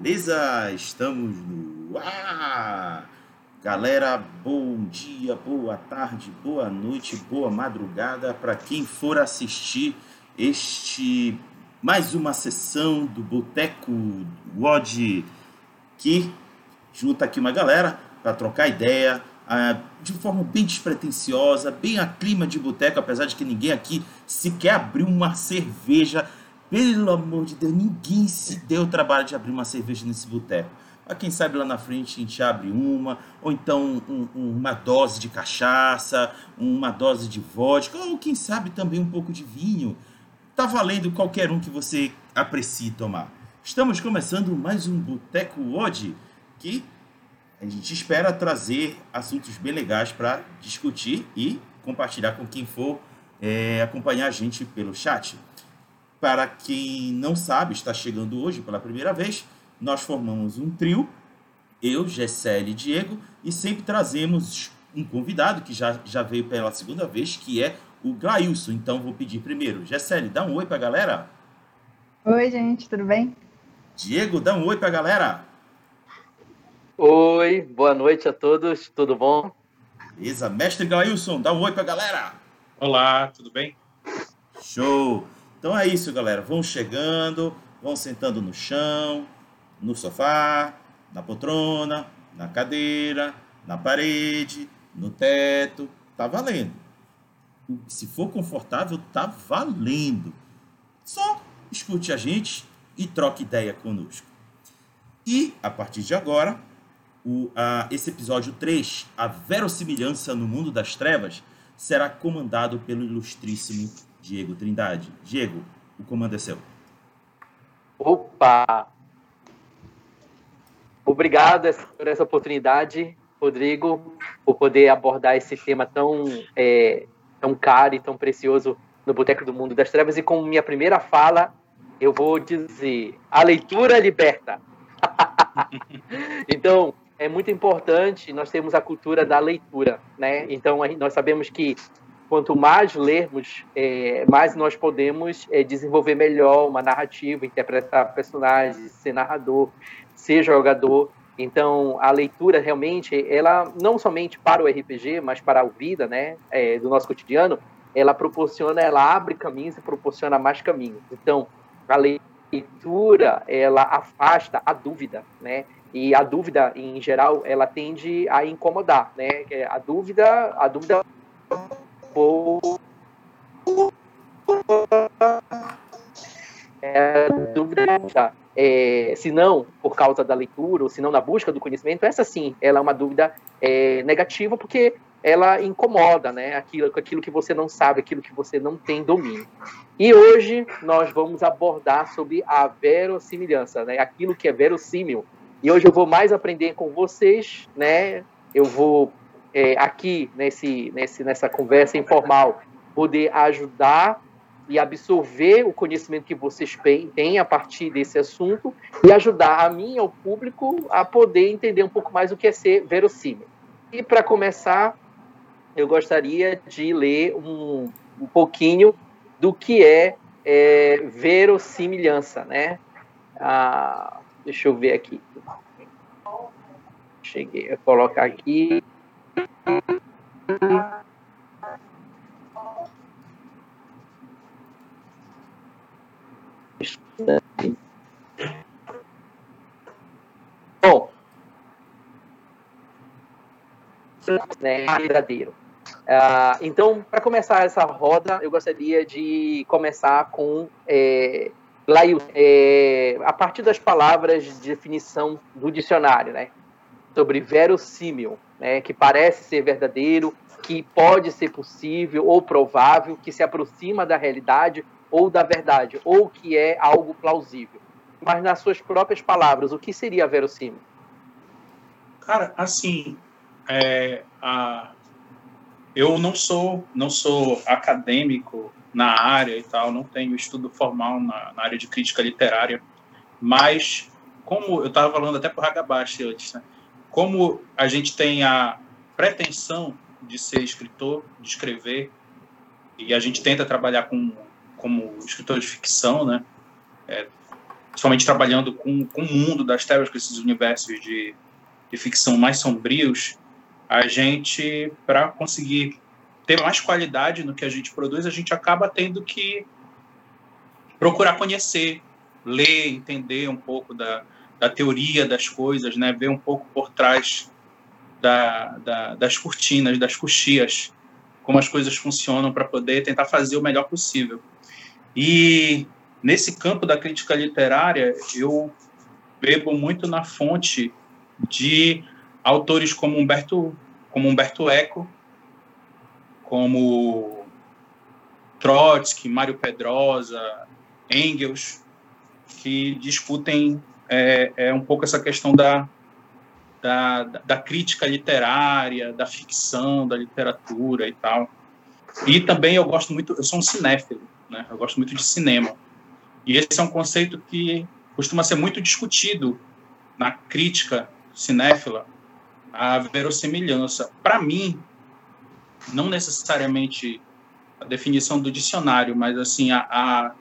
Beleza? Estamos no ar! Galera, bom dia, boa tarde, boa noite, boa madrugada para quem for assistir este mais uma sessão do Boteco WOD que junta aqui uma galera para trocar ideia ah, de forma bem despretensiosa, bem a clima de boteco, apesar de que ninguém aqui sequer abriu uma cerveja pelo amor de Deus, ninguém se deu o trabalho de abrir uma cerveja nesse boteco. Mas quem sabe lá na frente a gente abre uma, ou então um, um, uma dose de cachaça, uma dose de vodka, ou quem sabe também um pouco de vinho. Tá valendo qualquer um que você aprecie tomar. Estamos começando mais um Boteco Odd, que a gente espera trazer assuntos bem legais para discutir e compartilhar com quem for é, acompanhar a gente pelo chat. Para quem não sabe, está chegando hoje pela primeira vez, nós formamos um trio, eu, Gessele e Diego, e sempre trazemos um convidado que já, já veio pela segunda vez, que é o Glailson. Então vou pedir primeiro, Gessele, dá um oi para a galera. Oi, gente, tudo bem? Diego, dá um oi para a galera. Oi, boa noite a todos, tudo bom? Beleza, mestre Glailson, dá um oi para a galera. Olá, tudo bem? Show! Então é isso, galera. Vão chegando, vão sentando no chão, no sofá, na poltrona, na cadeira, na parede, no teto. Tá valendo. Se for confortável, tá valendo. Só escute a gente e troque ideia conosco. E, a partir de agora, o, a, esse episódio 3, A Verossimilhança no Mundo das Trevas, será comandado pelo ilustríssimo Diego Trindade. Diego, o comando é seu. Opa! Obrigado por essa oportunidade, Rodrigo, por poder abordar esse tema tão, é, tão caro e tão precioso no Boteco do Mundo das Trevas. E com minha primeira fala, eu vou dizer: a leitura liberta. então, é muito importante nós termos a cultura da leitura, né? Então, nós sabemos que quanto mais lermos, é, mais nós podemos é, desenvolver melhor uma narrativa, interpretar personagens, ser narrador, ser jogador. Então, a leitura realmente, ela não somente para o RPG, mas para a vida, né, é, do nosso cotidiano, ela proporciona, ela abre caminhos e proporciona mais caminhos. Então, a leitura, ela afasta a dúvida, né? E a dúvida, em geral, ela tende a incomodar, né? A dúvida, a dúvida é, dúvida é, se não por causa da leitura ou se não na busca do conhecimento, essa sim, ela é uma dúvida é, negativa porque ela incomoda, né? Aquilo, aquilo que você não sabe, aquilo que você não tem domínio. E hoje nós vamos abordar sobre a verossimilhança, né? Aquilo que é verossímil. E hoje eu vou mais aprender com vocês, né? Eu vou é, aqui nesse, nesse, nessa conversa informal, poder ajudar e absorver o conhecimento que vocês têm a partir desse assunto e ajudar a mim e ao público a poder entender um pouco mais o que é ser verossímil. E para começar, eu gostaria de ler um, um pouquinho do que é, é verossimilhança, né? Ah, deixa eu ver aqui. Cheguei a colocar aqui. Bom, né, verdadeiro. Uh, então, para começar essa roda, eu gostaria de começar com é, é, a partir das palavras de definição do dicionário, né, sobre verossímil né, que parece ser verdadeiro, que pode ser possível ou provável, que se aproxima da realidade ou da verdade, ou que é algo plausível. Mas nas suas próprias palavras, o que seria verossímil? Cara, assim, é, a, eu não sou não sou acadêmico na área e tal, não tenho estudo formal na, na área de crítica literária, mas como eu estava falando até para o Hagabashi antes, né? Como a gente tem a pretensão de ser escritor, de escrever, e a gente tenta trabalhar com, como escritor de ficção, né? É, principalmente trabalhando com, com o mundo das trevas, com esses universos de, de ficção mais sombrios, a gente, para conseguir ter mais qualidade no que a gente produz, a gente acaba tendo que procurar conhecer, ler, entender um pouco da, da teoria das coisas, né? ver um pouco por trás da, da, das cortinas, das coxias, como as coisas funcionam para poder tentar fazer o melhor possível. E nesse campo da crítica literária, eu bebo muito na fonte de autores como Humberto, como Humberto Eco, como Trotsky, Mário Pedrosa, Engels, que discutem é, é um pouco essa questão da, da, da, crítica literária, da ficção, da literatura e tal. E também eu gosto muito, eu sou um cinéfilo, né? Eu gosto muito de cinema. E esse é um conceito que costuma ser muito discutido na crítica cinéfila, a verossimilhança. Para mim, não necessariamente a definição do dicionário, mas assim a, a,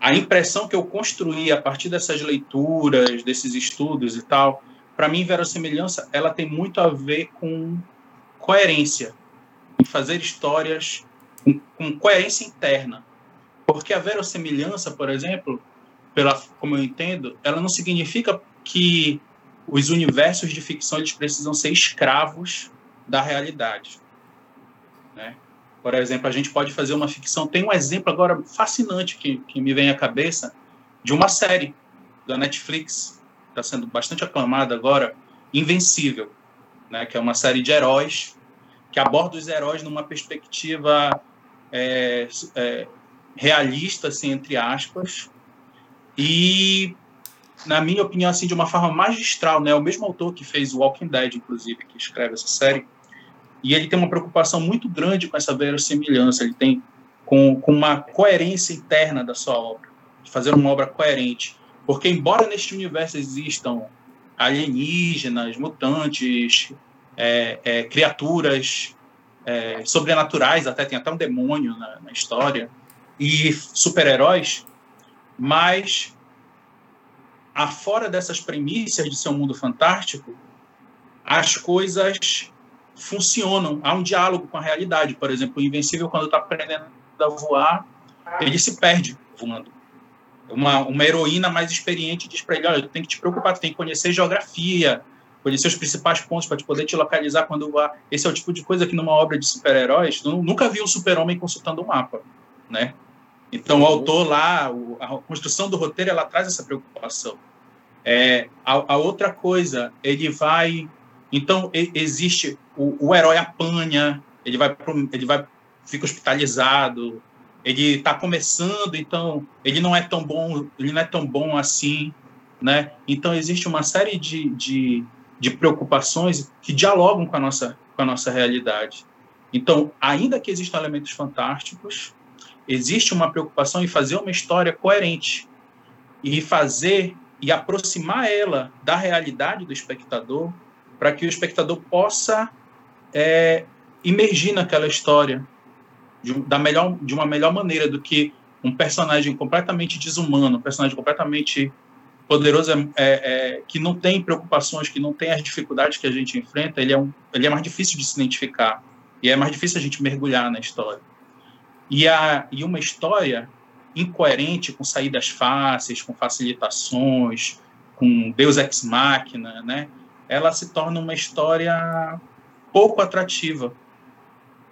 a impressão que eu construí a partir dessas leituras, desses estudos e tal, para mim verossimilhança ela tem muito a ver com coerência, em fazer histórias com, com coerência interna, porque a verossimilhança, por exemplo, pela como eu entendo, ela não significa que os universos de ficção eles precisam ser escravos da realidade. Né? Por exemplo, a gente pode fazer uma ficção. Tem um exemplo agora fascinante que, que me vem à cabeça de uma série da Netflix, está sendo bastante aclamada agora, Invencível, né? que é uma série de heróis que aborda os heróis numa perspectiva é, é, realista, assim, entre aspas, e na minha opinião, assim, de uma forma magistral, né? O mesmo autor que fez Walking Dead, inclusive, que escreve essa série, e ele tem uma preocupação muito grande com essa verossimilhança, ele tem com, com uma coerência interna da sua obra, de fazer uma obra coerente. Porque, embora neste universo existam alienígenas, mutantes, é, é, criaturas é, sobrenaturais, até tem até um demônio na, na história, e super-heróis, mas afora dessas premissas de ser um mundo fantástico, as coisas funcionam. Há um diálogo com a realidade. Por exemplo, o Invencível, quando está aprendendo a voar, ele se perde voando. Uma, uma heroína mais experiente diz para ele: olha, tem que te preocupar, tem que conhecer geografia, conhecer os principais pontos para te poder te localizar quando voar. Esse é o tipo de coisa que numa obra de super-heróis, nunca viu um super-homem consultando um mapa, né? Então, o autor lá, a construção do roteiro, ela traz essa preocupação. É, a, a outra coisa, ele vai então, existe o, o herói apanha, ele vai, ele vai, fica hospitalizado, ele está começando, então ele não é tão bom, ele não é tão bom assim, né? Então existe uma série de, de, de preocupações que dialogam com a nossa com a nossa realidade. Então, ainda que existam elementos fantásticos, existe uma preocupação em fazer uma história coerente e fazer e aproximar ela da realidade do espectador para que o espectador possa é, naquela história de, da melhor, de uma melhor maneira do que um personagem completamente desumano, um personagem completamente poderoso, é, é, é, que não tem preocupações, que não tem as dificuldades que a gente enfrenta, ele é, um, ele é mais difícil de se identificar e é mais difícil a gente mergulhar na história. E, a, e uma história incoerente, com saídas fáceis, com facilitações, com Deus ex machina, né? Ela se torna uma história pouco atrativa.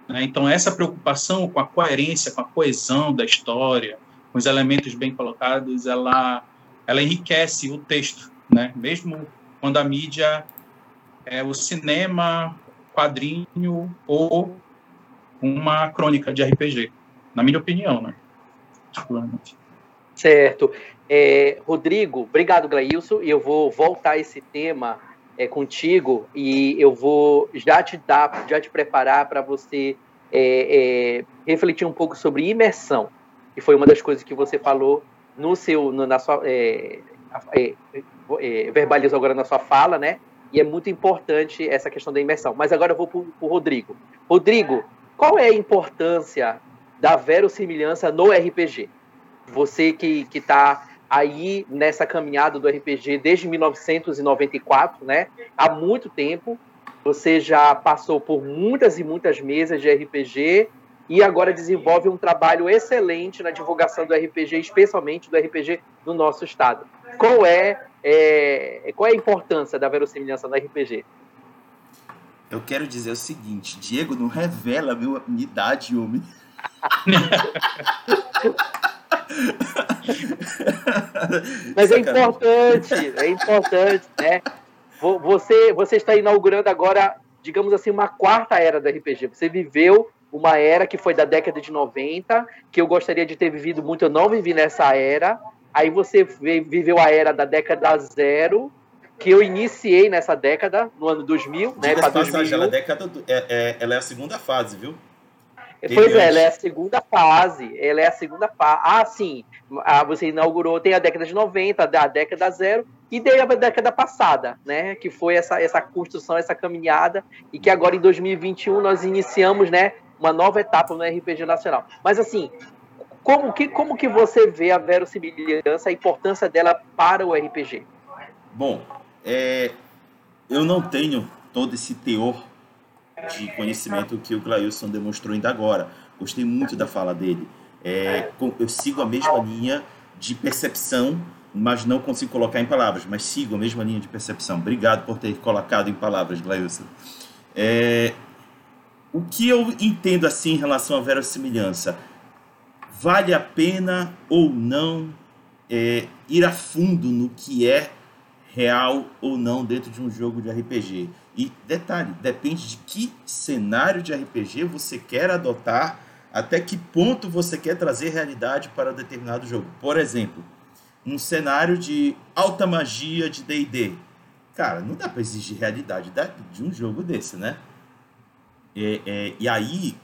Né? Então, essa preocupação com a coerência, com a coesão da história, com os elementos bem colocados, ela, ela enriquece o texto, né? mesmo quando a mídia é o cinema, quadrinho ou uma crônica de RPG, na minha opinião, né? Certo. É, Rodrigo, obrigado, Glailson, e eu vou voltar a esse tema é, contigo e eu vou já te dar, já te preparar para você é, é, refletir um pouco sobre imersão, que foi uma das coisas que você falou no seu, no, na sua, é, é, é, verbalizou agora na sua fala, né? E é muito importante essa questão da imersão. Mas agora eu vou para o Rodrigo. Rodrigo, qual é a importância da verossimilhança no RPG? Você que está aí nessa caminhada do RPG desde 1994, né? Há muito tempo. Você já passou por muitas e muitas mesas de RPG e agora desenvolve um trabalho excelente na divulgação do RPG, especialmente do RPG do nosso estado. Qual é, é qual é a importância da verossimilhança no RPG? Eu quero dizer o seguinte, Diego, não revela a minha idade, homem. Mas é importante, é importante, né? Você, você está inaugurando agora, digamos assim, uma quarta era do RPG. Você viveu uma era que foi da década de 90, que eu gostaria de ter vivido muito, eu não vivi nessa era. Aí você viveu a era da década zero, que eu iniciei nessa década, no ano 2000, né? Para 2001. Ela, década é, é, ela é a segunda fase, viu? Pois é, ela é a segunda fase. Ela é a segunda fase. Ah, sim. Ah, você inaugurou, tem a década de 90, a década zero, e tem a década passada, né? Que foi essa, essa construção, essa caminhada, e que agora em 2021 nós iniciamos, né? Uma nova etapa no RPG Nacional. Mas assim, como que, como que você vê a verossimilhança, a importância dela para o RPG? Bom, é, eu não tenho todo esse teor de conhecimento que o Glailson demonstrou ainda agora. Gostei muito da fala dele. É, eu sigo a mesma linha de percepção, mas não consigo colocar em palavras, mas sigo a mesma linha de percepção. Obrigado por ter colocado em palavras, Glailson. É, o que eu entendo assim em relação à verossimilhança? Vale a pena ou não é, ir a fundo no que é real ou não dentro de um jogo de RPG? E detalhe, depende de que cenário de RPG você quer adotar, até que ponto você quer trazer realidade para determinado jogo. Por exemplo, um cenário de alta magia de D&D. Cara, não dá para exigir realidade de um jogo desse, né? É, é, e aí,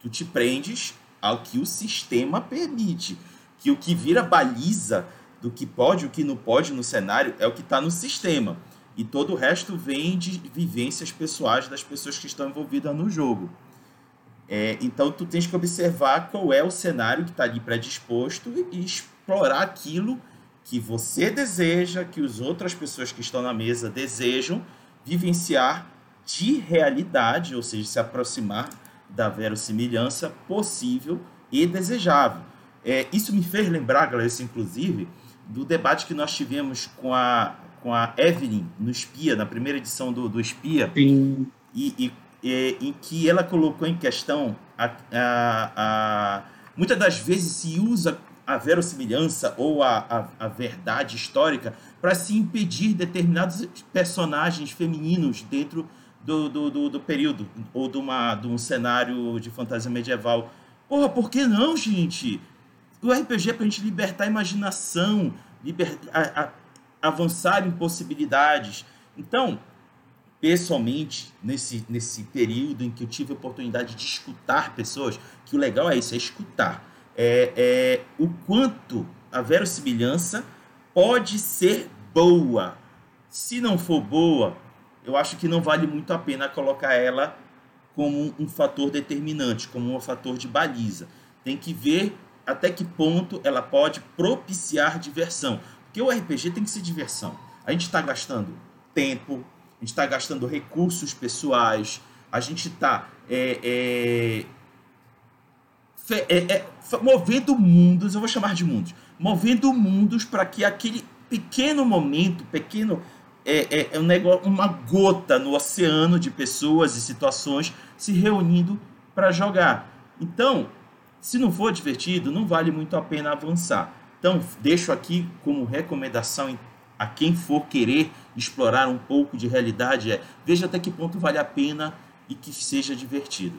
tu te prendes ao que o sistema permite. Que o que vira baliza do que pode e o que não pode no cenário é o que está no sistema. E todo o resto vem de vivências pessoais das pessoas que estão envolvidas no jogo. É, então tu tens que observar qual é o cenário que está ali predisposto e explorar aquilo que você deseja, que as outras pessoas que estão na mesa desejam vivenciar de realidade, ou seja, se aproximar da verossimilhança possível e desejável. É, isso me fez lembrar, isso, inclusive, do debate que nós tivemos com a com a Evelyn no Espia, na primeira edição do, do Espia, Sim. E, e, e, em que ela colocou em questão a, a, a, muitas das vezes se usa a verossimilhança ou a, a, a verdade histórica para se impedir determinados personagens femininos dentro do, do, do, do, período ou de, uma, de um cenário de fantasia medieval. Porra, por que não, gente? O RPG é para a gente libertar a imaginação, liber, a, a, avançar em possibilidades. Então, pessoalmente, nesse, nesse período em que eu tive a oportunidade de escutar pessoas, que o legal é isso, é escutar. É, é o quanto a verossimilhança pode ser boa. Se não for boa, eu acho que não vale muito a pena colocar ela como um, um fator determinante, como um fator de baliza. Tem que ver até que ponto ela pode propiciar diversão. Porque o RPG tem que ser diversão. A gente está gastando tempo, a gente está gastando recursos pessoais, a gente está é, é, é, é movendo mundos, eu vou chamar de mundos, movendo mundos para que aquele pequeno momento, pequeno é, é, é, um negócio, uma gota no oceano de pessoas e situações se reunindo para jogar. Então, se não for divertido, não vale muito a pena avançar. Então, deixo aqui como recomendação a quem for querer explorar um pouco de realidade é veja até que ponto vale a pena e que seja divertido.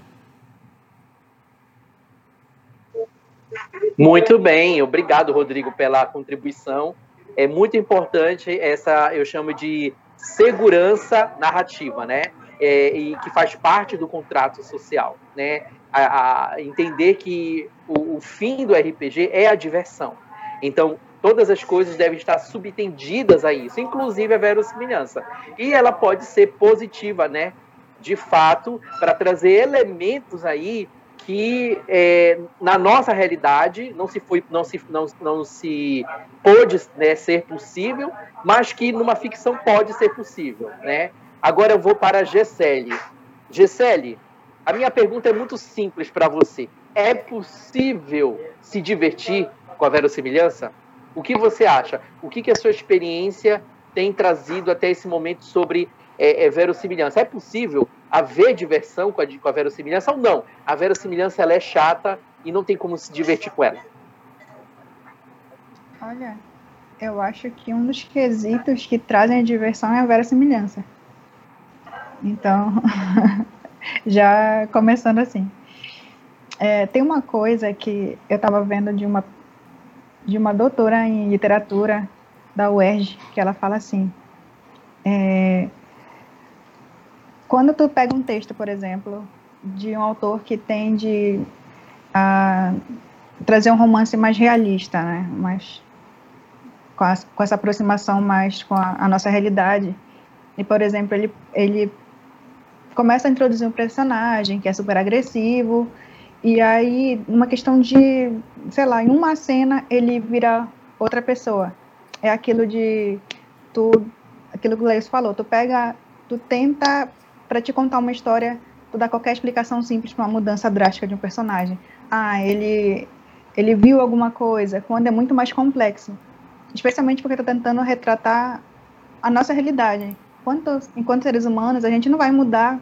Muito bem, obrigado Rodrigo pela contribuição. É muito importante essa, eu chamo de segurança narrativa, né? É, e que faz parte do contrato social, né? A, a entender que o, o fim do RPG é a diversão então, todas as coisas devem estar subtendidas a isso, inclusive a verossimilhança. E ela pode ser positiva, né? De fato, para trazer elementos aí que é, na nossa realidade não se foi, não se, não, não se pôde né, ser possível, mas que numa ficção pode ser possível, né? Agora eu vou para a. Gessele, a minha pergunta é muito simples para você. É possível se divertir com a verossimilhança? O que você acha? O que, que a sua experiência tem trazido até esse momento sobre é, é, verossimilhança? É possível haver diversão com a, com a verossimilhança ou não? A verossimilhança ela é chata e não tem como se divertir com ela. Olha, eu acho que um dos quesitos que trazem a diversão é a verossimilhança. Então, já começando assim. É, tem uma coisa que eu estava vendo de uma de uma doutora em literatura da UERJ, que ela fala assim, é, quando tu pega um texto, por exemplo, de um autor que tende a trazer um romance mais realista, né, mais com, a, com essa aproximação mais com a, a, nossa realidade, e, por exemplo, ele, ele começa a introduzir um personagem que é super agressivo, e aí, uma questão de, sei lá, em uma cena ele vira outra pessoa. É aquilo de tu, aquilo que o Leis falou, tu pega, tu tenta para te contar uma história, tu dá qualquer explicação simples para uma mudança drástica de um personagem. Ah, ele ele viu alguma coisa, quando é muito mais complexo. Especialmente porque tá tentando retratar a nossa realidade. Enquanto, enquanto seres humanos, a gente não vai mudar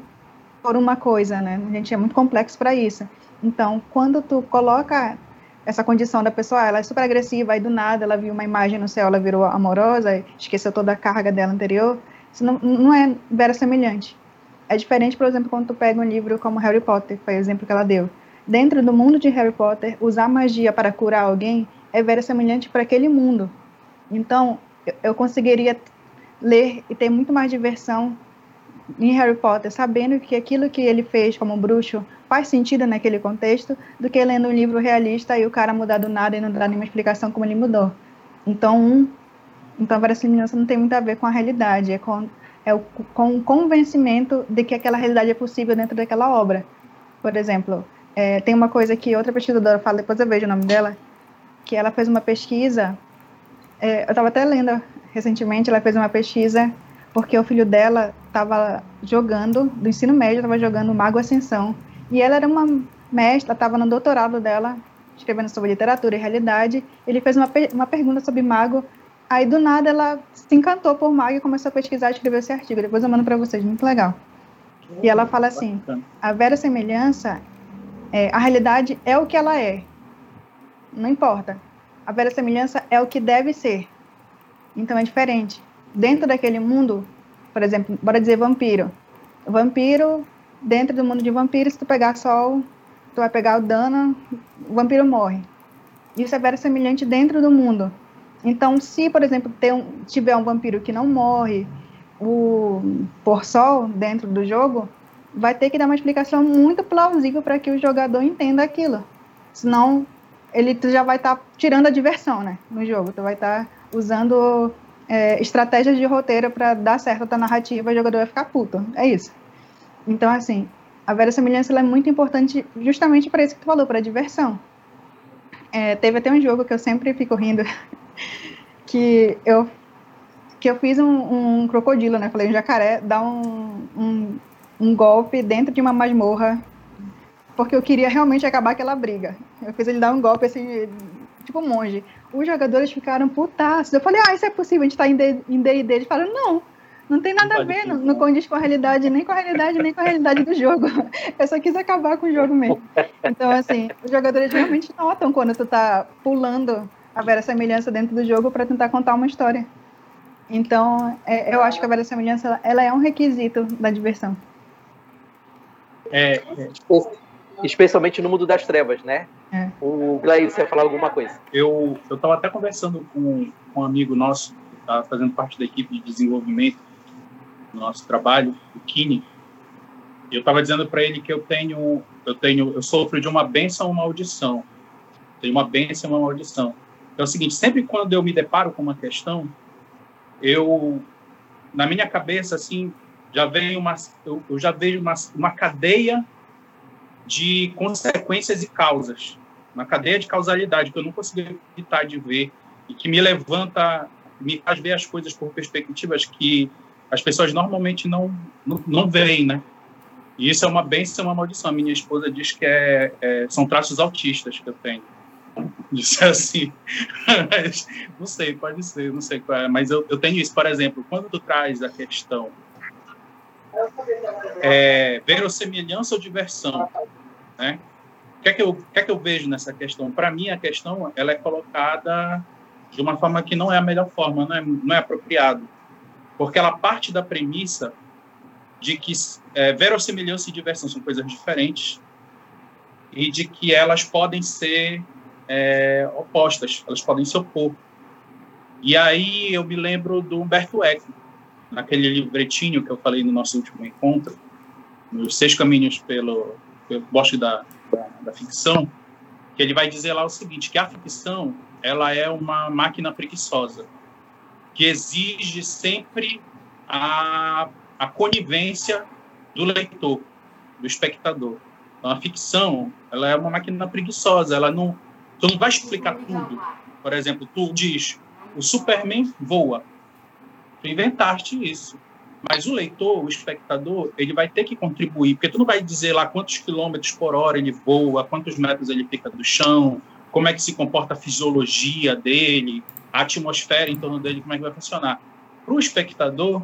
por uma coisa, né? A gente é muito complexo para isso. Então, quando tu coloca essa condição da pessoa, ela é super agressiva, aí do nada ela viu uma imagem no céu, ela virou amorosa, esqueceu toda a carga dela anterior, isso não, não é vera semelhante. É diferente, por exemplo, quando tu pega um livro como Harry Potter, foi o exemplo que ela deu. Dentro do mundo de Harry Potter, usar magia para curar alguém é vera semelhante para aquele mundo. Então, eu, conseguiria ler e ter muito mais diversão em Harry Potter, sabendo que aquilo que ele fez como bruxo faz sentido naquele contexto, do que lendo um livro realista e o cara mudar do nada e não dar nenhuma explicação como ele mudou. Então, um, então verossimilhança não tem muito a ver com a realidade, é com, é o, com o convencimento de que aquela realidade é possível dentro daquela obra. Por exemplo, é, tem uma coisa que outra pesquisadora fala, depois eu vejo o nome dela, que ela fez uma pesquisa, é, eu estava até lendo recentemente, ela fez uma pesquisa porque o filho dela estava jogando, do ensino médio, estava jogando Mago Ascensão. E ela era uma mestra, estava no doutorado dela, escrevendo sobre literatura e realidade. Ele fez uma, uma pergunta sobre Mago. Aí, do nada, ela se encantou por Mago e começou a pesquisar e escrever esse artigo. Depois eu mando para vocês, muito legal. E ela fala assim: a vera semelhança, é, a realidade é o que ela é. Não importa. A vera semelhança é o que deve ser. Então é diferente dentro daquele mundo, por exemplo, bora dizer vampiro. Vampiro, dentro do mundo de vampiros, se tu pegar sol, tu vai pegar o dano, o vampiro morre. Isso é very semelhante dentro do mundo. Então, se, por exemplo, um, tiver um vampiro que não morre, o por sol dentro do jogo, vai ter que dar uma explicação muito plausível para que o jogador entenda aquilo. Senão, ele já vai estar tá tirando a diversão, né, no jogo. Tu vai estar tá usando é, estratégias de roteiro para dar certo a narrativa, o jogador vai ficar puto. É isso. Então, assim, a verossimilhança é muito importante justamente para isso que tu falou, para diversão. É, teve até um jogo que eu sempre fico rindo, que eu que eu fiz um, um crocodilo, né? Falei, um jacaré dá um, um, um golpe dentro de uma masmorra porque eu queria realmente acabar aquela briga. Eu fiz ele dar um golpe assim, tipo um monge os jogadores ficaram putaços. Eu falei, ah, isso é possível, a gente tá em D&D. Eles falaram, não, não tem nada a ver, não, não condiz com a realidade, nem com a realidade, nem com a realidade do jogo. Eu só quis acabar com o jogo mesmo. Então, assim, os jogadores realmente notam quando tu tá pulando a vera semelhança dentro do jogo para tentar contar uma história. Então, é, eu acho que a vera semelhança, ela é um requisito da diversão. É, é especialmente no mundo das trevas, né? É. O Glair, você ia falar alguma coisa? Eu eu estava até conversando com, com um amigo nosso que está fazendo parte da equipe de desenvolvimento do nosso trabalho, o Kini. E eu estava dizendo para ele que eu tenho eu tenho eu sofro de uma benção ou uma maldição. Tenho uma benção e uma maldição. É o seguinte, sempre quando eu me deparo com uma questão, eu na minha cabeça assim já vem uma eu, eu já vejo uma, uma cadeia de consequências e causas, uma cadeia de causalidade que eu não consegui evitar de ver e que me levanta, me faz ver as coisas por perspectivas que as pessoas normalmente não, não, não veem, né? E isso é uma bênção e uma maldição. A minha esposa diz que é, é, são traços autistas que eu tenho. Disse assim. mas, não sei, pode ser, não sei qual é. Mas eu, eu tenho isso, por exemplo, quando tu traz a questão é, verossemelhança ou diversão, né? O que é que eu, o que é que eu vejo nessa questão? Para mim, a questão ela é colocada de uma forma que não é a melhor forma, não é, não é apropriado. Porque ela parte da premissa de que é, verossimilhança e diversão são coisas diferentes e de que elas podem ser é, opostas, elas podem se opor. E aí eu me lembro do Humberto Eco, naquele livretinho que eu falei no nosso último encontro, nos Seis Caminhos pelo, pelo Bosque da, da, da Ficção, que ele vai dizer lá o seguinte, que a ficção ela é uma máquina preguiçosa, que exige sempre a, a conivência do leitor, do espectador. Então, a ficção ela é uma máquina preguiçosa, ela não, tu não vai explicar tudo. Por exemplo, tu diz, o Superman voa. Tu inventaste isso. Mas o leitor, o espectador, ele vai ter que contribuir, porque tu não vai dizer lá quantos quilômetros por hora ele voa, quantos metros ele fica do chão, como é que se comporta a fisiologia dele, a atmosfera em torno dele, como é que vai funcionar. Para o espectador,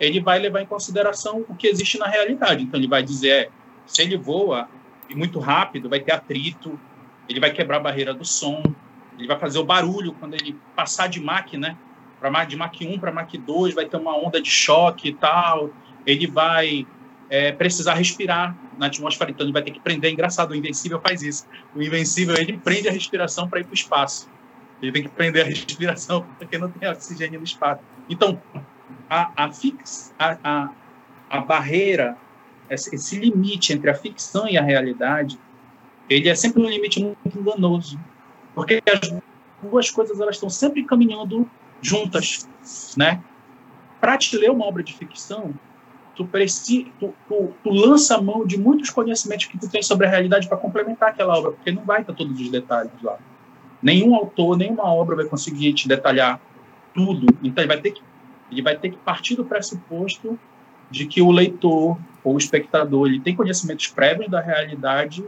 ele vai levar em consideração o que existe na realidade. Então, ele vai dizer, é, se ele voa muito rápido, vai ter atrito, ele vai quebrar a barreira do som, ele vai fazer o barulho quando ele passar de Mach, né? Pra, de Mach 1 para Mach 2, vai ter uma onda de choque e tal. Ele vai é, precisar respirar na atmosfera, então ele vai ter que prender. Engraçado, o Invencível faz isso. O Invencível, ele prende a respiração para ir para o espaço. Ele tem que prender a respiração porque não tem oxigênio no espaço. Então, a, a, fix, a, a, a barreira, esse limite entre a ficção e a realidade, ele é sempre um limite muito enganoso. Porque as duas coisas elas estão sempre caminhando juntas, né? Para te ler uma obra de ficção, tu, preci, tu, tu, tu, lança a mão de muitos conhecimentos que tu tem sobre a realidade para complementar aquela obra, porque não vai estar todos os detalhes lá. Nenhum autor, nenhuma obra vai conseguir te detalhar tudo. Então ele vai ter que, ele vai ter que partir do pressuposto de que o leitor ou o espectador ele tem conhecimentos prévios da realidade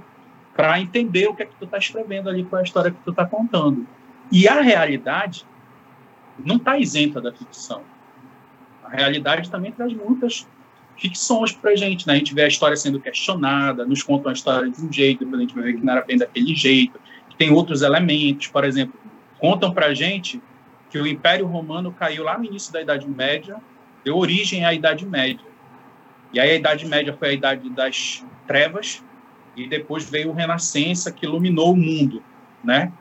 para entender o que é que tu está escrevendo ali, qual é a história que tu está contando. E a realidade não está isenta da ficção. A realidade também traz muitas ficções para a gente, né? A gente vê a história sendo questionada, nos contam a história de um jeito, depois a gente ver que não era bem daquele jeito, que tem outros elementos, por exemplo, contam para a gente que o Império Romano caiu lá no início da Idade Média, deu origem à Idade Média. E aí a Idade Média foi a Idade das Trevas, e depois veio o Renascença, que iluminou o mundo, né?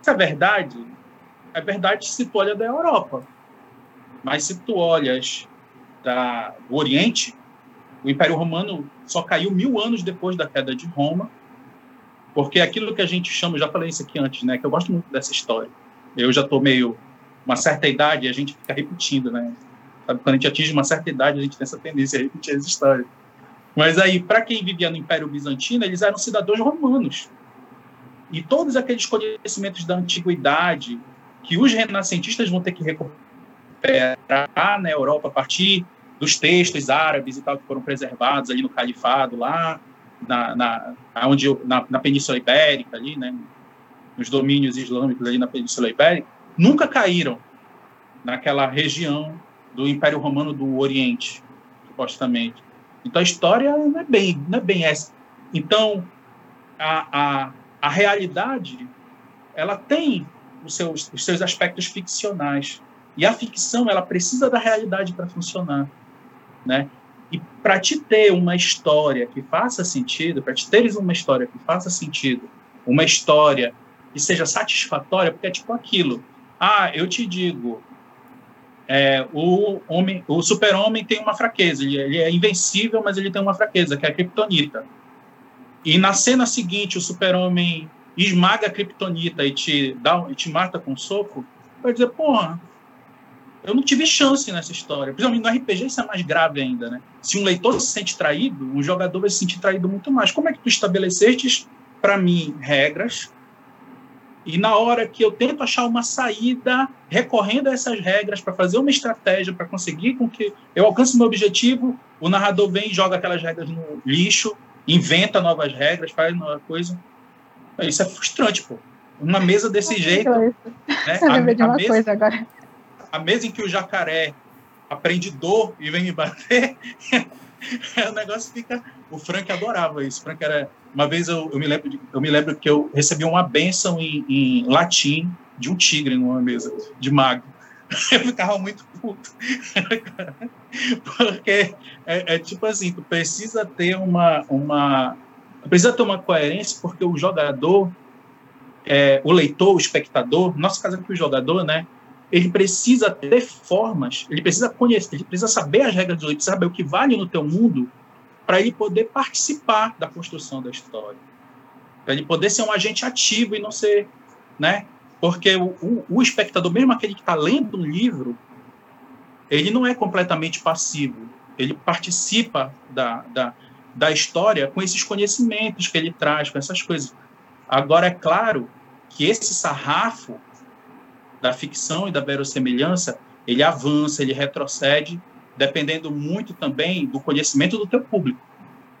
Isso é verdade? É verdade se tu olha da Europa. Mas se tu olhas da, do Oriente, o Império Romano só caiu mil anos depois da queda de Roma, porque aquilo que a gente chama, já falei isso aqui antes, né, que eu gosto muito dessa história. Eu já estou meio uma certa idade e a gente fica repetindo, né? Sabe, quando a gente atinge uma certa idade, a gente tem essa tendência a repetir as histórias. Mas aí, para quem vivia no Império Bizantino, eles eram cidadãos romanos. E todos aqueles conhecimentos da antiguidade que os renascentistas vão ter que recuperar na Europa a partir dos textos árabes e tal que foram preservados ali no califado lá na, na, onde, na, na Península Ibérica ali, né, nos domínios islâmicos ali na Península Ibérica, nunca caíram naquela região do Império Romano do Oriente, supostamente. Então a história não é bem, não é bem essa. Então a, a, a realidade ela tem os seus, os seus aspectos ficcionais e a ficção ela precisa da realidade para funcionar né? E para te ter uma história que faça sentido, para te teres uma história que faça sentido, uma história que seja satisfatória, porque é tipo aquilo. Ah, eu te digo, é, o homem, o super-homem tem uma fraqueza, ele, ele, é invencível, mas ele tem uma fraqueza, que é a kryptonita. E na cena seguinte, o super-homem esmaga a kryptonita e te, dá, e te mata com um soco, vai dizer, porra, eu não tive chance nessa história. Principalmente no RPG isso é mais grave ainda, né? Se um leitor se sente traído, um jogador vai se sentir traído muito mais. Como é que tu estabeleceste para mim regras e na hora que eu tento achar uma saída recorrendo a essas regras para fazer uma estratégia para conseguir com que eu alcance meu objetivo, o narrador vem e joga aquelas regras no lixo, inventa novas regras, faz nova coisa. Isso é frustrante, pô. Uma mesa desse jeito. Né? Eu lembrei de uma mesa, coisa agora. A mesa em que o jacaré aprende dor e vem me bater, o negócio fica. O Frank adorava isso. Frank era. Uma vez eu, eu, me, lembro de, eu me lembro que eu recebi uma benção em, em latim de um tigre numa mesa de mago. Eu ficava muito puto. Porque é, é, tipo assim, tu precisa ter uma, uma. Precisa ter uma coerência, porque o jogador, é, o leitor, o espectador, nosso caso aqui o jogador, né? ele precisa ter formas, ele precisa conhecer, ele precisa saber as regras do jogo, precisa saber o que vale no teu mundo para ele poder participar da construção da história. Para ele poder ser um agente ativo e não ser, né? Porque o, o, o espectador, mesmo aquele que está lendo um livro, ele não é completamente passivo. Ele participa da, da, da história com esses conhecimentos que ele traz, com essas coisas. Agora, é claro que esse sarrafo da ficção e da verossemelhança, ele avança, ele retrocede, dependendo muito também do conhecimento do teu público.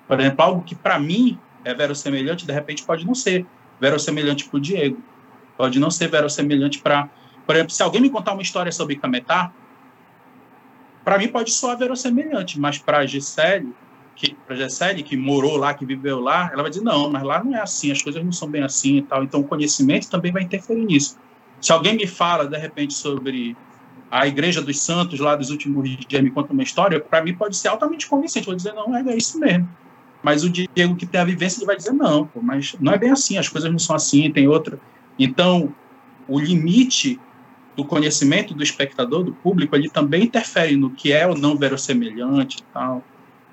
Por exemplo, algo que para mim é verossemelhante, de repente pode não ser verossemelhante para o Diego, pode não ser verossemelhante para, por exemplo, se alguém me contar uma história sobre Cametá, para mim pode soar verossemelhante, mas para a Gisele, que para Gisele que morou lá, que viveu lá, ela vai dizer não, mas lá não é assim, as coisas não são bem assim e tal. Então o conhecimento também vai interferir nisso. Se alguém me fala, de repente, sobre a Igreja dos Santos, lá dos últimos dias, me conta uma história, para mim pode ser altamente convincente. Vou dizer, não, é isso mesmo. Mas o Diego que tem a vivência, ele vai dizer, não, pô, mas não é bem assim, as coisas não são assim, tem outra. Então, o limite do conhecimento do espectador, do público, ele também interfere no que é ou não verossemelhante e tal.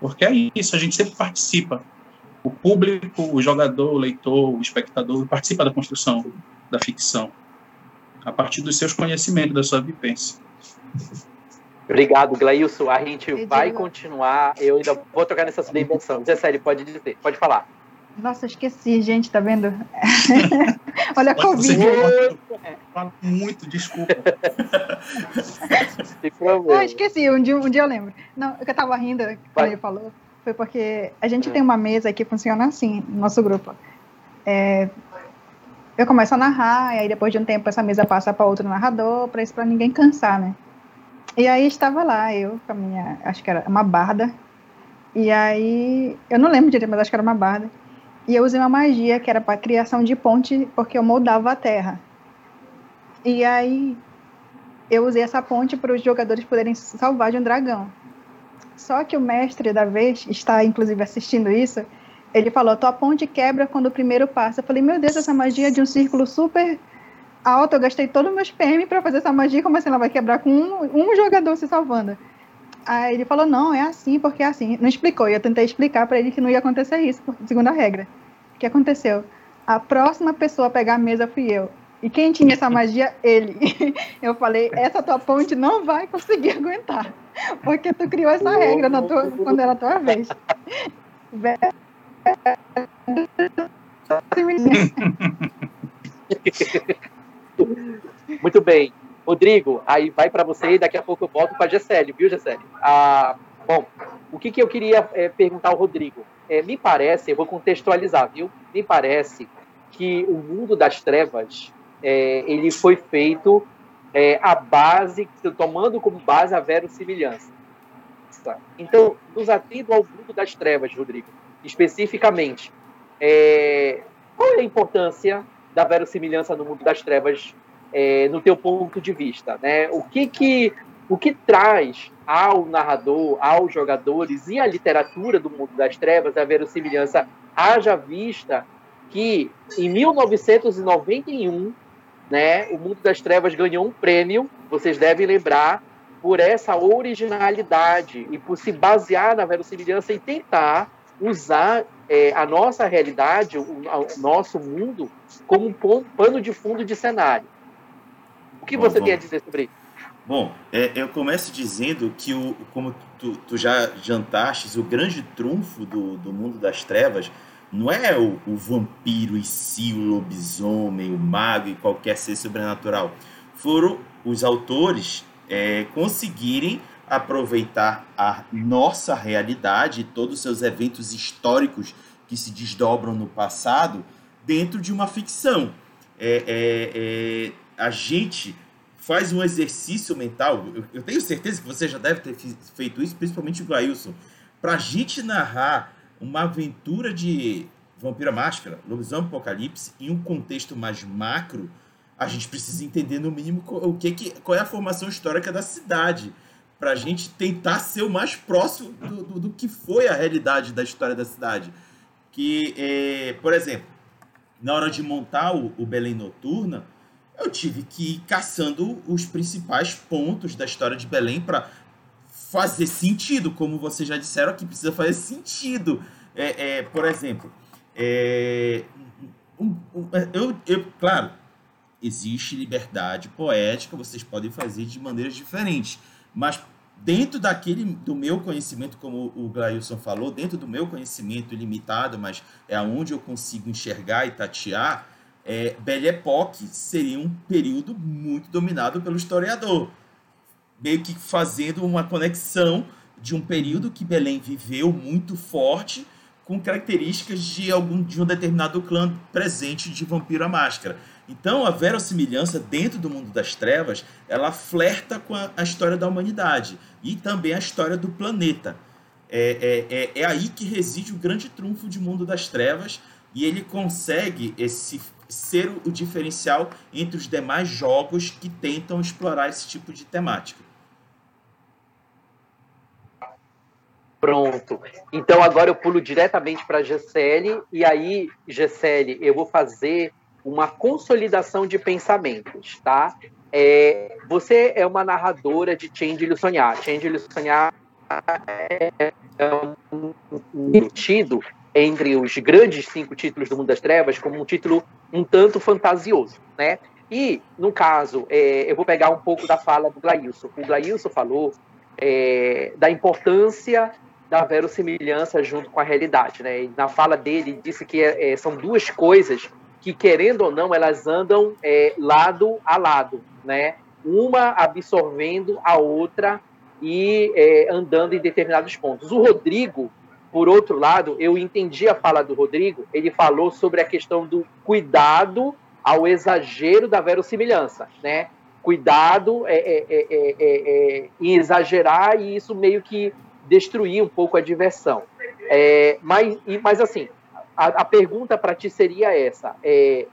Porque é isso, a gente sempre participa. O público, o jogador, o leitor, o espectador participa da construção da ficção a partir dos seus conhecimentos, da sua vivência. Obrigado, Gleilson. A gente vai continuar. Eu ainda vou tocar nessa dimensão. Zé Sério, pode dizer, pode falar. Nossa, esqueci, gente, tá vendo? Olha a Covid. Falo muito, desculpa. ah, esqueci, um dia, um dia eu lembro. Não, o que eu tava rindo, quando ele falou, foi porque a gente hum. tem uma mesa que funciona assim, no nosso grupo. É, eu começo a narrar, e aí depois de um tempo essa mesa passa para outro narrador, para isso para ninguém cansar, né? E aí estava lá, eu com a minha, acho que era uma barda, e aí, eu não lembro direito, mas acho que era uma barda, e eu usei uma magia que era para criação de ponte, porque eu moldava a terra. E aí, eu usei essa ponte para os jogadores poderem salvar de um dragão. Só que o mestre da vez está, inclusive, assistindo isso, ele falou, tua ponte quebra quando o primeiro passa. Eu falei, meu Deus, essa magia de um círculo super alto, eu gastei todo o meu PM para fazer essa magia, como assim ela vai quebrar com um, um jogador se salvando? Aí ele falou, não, é assim, porque é assim. Não explicou, e eu tentei explicar para ele que não ia acontecer isso, segundo a regra. O que aconteceu? A próxima pessoa a pegar a mesa fui eu. E quem tinha essa magia? Ele. Eu falei, essa tua ponte não vai conseguir aguentar. Porque tu criou essa regra na tua, quando era a tua vez. Muito bem. Rodrigo, aí vai para você e daqui a pouco eu volto para a Gessele, viu, Gessele? Ah, bom, o que, que eu queria é, perguntar ao Rodrigo? É, me parece, eu vou contextualizar, viu? Me parece que o mundo das trevas é, ele foi feito é, a base, tomando como base a verossimilhança. Então, nos atendo ao mundo das trevas, Rodrigo especificamente, é, qual é a importância da verossimilhança no mundo das trevas é, no teu ponto de vista, né? O que que o que traz ao narrador, aos jogadores e à literatura do mundo das trevas a verossimilhança, haja vista que em 1991, né, o mundo das trevas ganhou um prêmio, vocês devem lembrar, por essa originalidade e por se basear na verossimilhança e tentar usar é, a nossa realidade, o, o, nosso mundo, como um pano de fundo de cenário. O que você tem a dizer sobre isso? Bom, é, eu começo dizendo que, o, como tu, tu já jantastes, o grande trunfo do, do mundo das trevas não é o, o vampiro e si, o lobisomem, o mago e qualquer ser sobrenatural. Foram os autores é, conseguirem aproveitar a nossa realidade, todos os seus eventos históricos que se desdobram no passado, dentro de uma ficção. É, é, é, a gente faz um exercício mental, eu, eu, tenho certeza que você já deve ter feito isso, principalmente o Glailson, para a gente narrar uma aventura de Vampira Máscara, Lobisomem Apocalipse, em um contexto mais macro, a gente precisa entender no mínimo o que, que qual é a formação histórica da cidade para a gente tentar ser o mais próximo do, do, do, que foi a realidade da história da cidade. Que, é, por exemplo, na hora de montar o, o Belém Noturna, eu tive que ir caçando os principais pontos da história de Belém para fazer sentido, como vocês já disseram aqui, precisa fazer sentido. É, é, por exemplo, é, um, um, eu, eu, claro, existe liberdade poética, vocês podem fazer de maneiras diferentes, mas dentro daquele do meu conhecimento, como o Glailson falou, dentro do meu conhecimento ilimitado, mas é aonde eu consigo enxergar e tatear, é, Belle Époque seria um período muito dominado pelo historiador, meio que fazendo uma conexão de um período que Belém viveu muito forte com características de algum de um determinado clã presente de Vampiro à Máscara. Então, a verossimilhança dentro do mundo das trevas, ela flerta com a, a história da humanidade e também a história do planeta. É, é, é, é, aí que reside o grande trunfo de Mundo das Trevas e ele consegue esse ser o diferencial entre os demais jogos que tentam explorar esse tipo de temática. Pronto. Então agora eu pulo diretamente para a GCL e aí, GCL, eu vou fazer uma consolidação de pensamentos, tá? É, você é uma narradora de Change Ele Sonhar. Change Ele Sonhar é, um, um tido entre os grandes cinco títulos do Mundo das Trevas como um título um tanto fantasioso, né? E, no caso, é, eu vou pegar um pouco da fala do Glailson. O Glailson falou é, da importância da verossimilhança junto com a realidade, né? E na fala dele, disse que é, são duas coisas que, querendo ou não, elas andam é, lado a lado, né? Uma absorvendo a outra e é, andando em determinados pontos. O Rodrigo, por outro lado, eu entendi a fala do Rodrigo, ele falou sobre a questão do cuidado ao exagero da verossimilhança, né? Cuidado é, é, é, é, é em exagerar e isso meio que destruir um pouco a diversão. mas, mas assim, a, a pergunta para ti seria essa: é,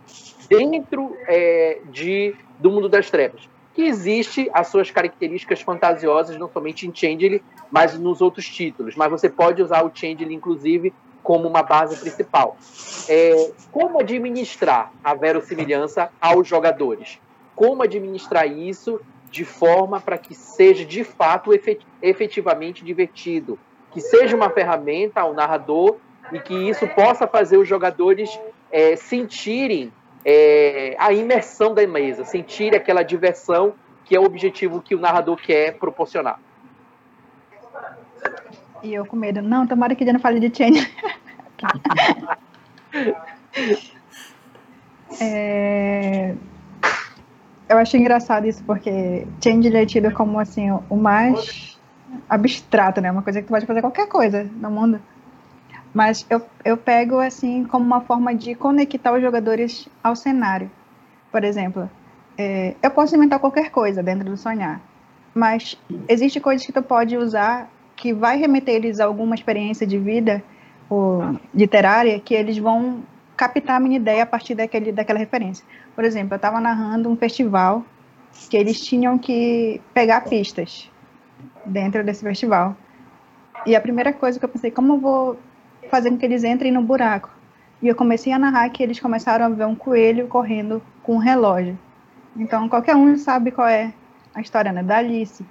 dentro é, de, do mundo das trevas, que existe as suas características fantasiosas, não somente em Changeling, mas nos outros títulos. Mas você pode usar o Changeling, inclusive, como uma base principal. É, como administrar a verossimilhança aos jogadores? Como administrar isso de forma para que seja de fato efetivamente divertido, que seja uma ferramenta ao narrador e que isso possa fazer os jogadores é, sentirem é, a imersão da mesa, sentirem aquela diversão que é o objetivo que o narrador quer proporcionar. E eu com medo. Não, tomara que já não fale de Change. é... Eu achei engraçado isso, porque Change é tido como assim, o mais abstrato, né? Uma coisa que tu pode fazer qualquer coisa no mundo. Mas eu, eu pego assim como uma forma de conectar os jogadores ao cenário. Por exemplo, é, eu posso inventar qualquer coisa dentro do sonhar, mas existe coisas que tu pode usar que vai remeter eles a alguma experiência de vida ou literária que eles vão captar a minha ideia a partir daquele, daquela referência. Por exemplo, eu estava narrando um festival que eles tinham que pegar pistas dentro desse festival. E a primeira coisa que eu pensei, como eu vou fazer com que eles entrem no buraco. E eu comecei a narrar que eles começaram a ver um coelho correndo com um relógio. Então, qualquer um sabe qual é a história né, da Alice.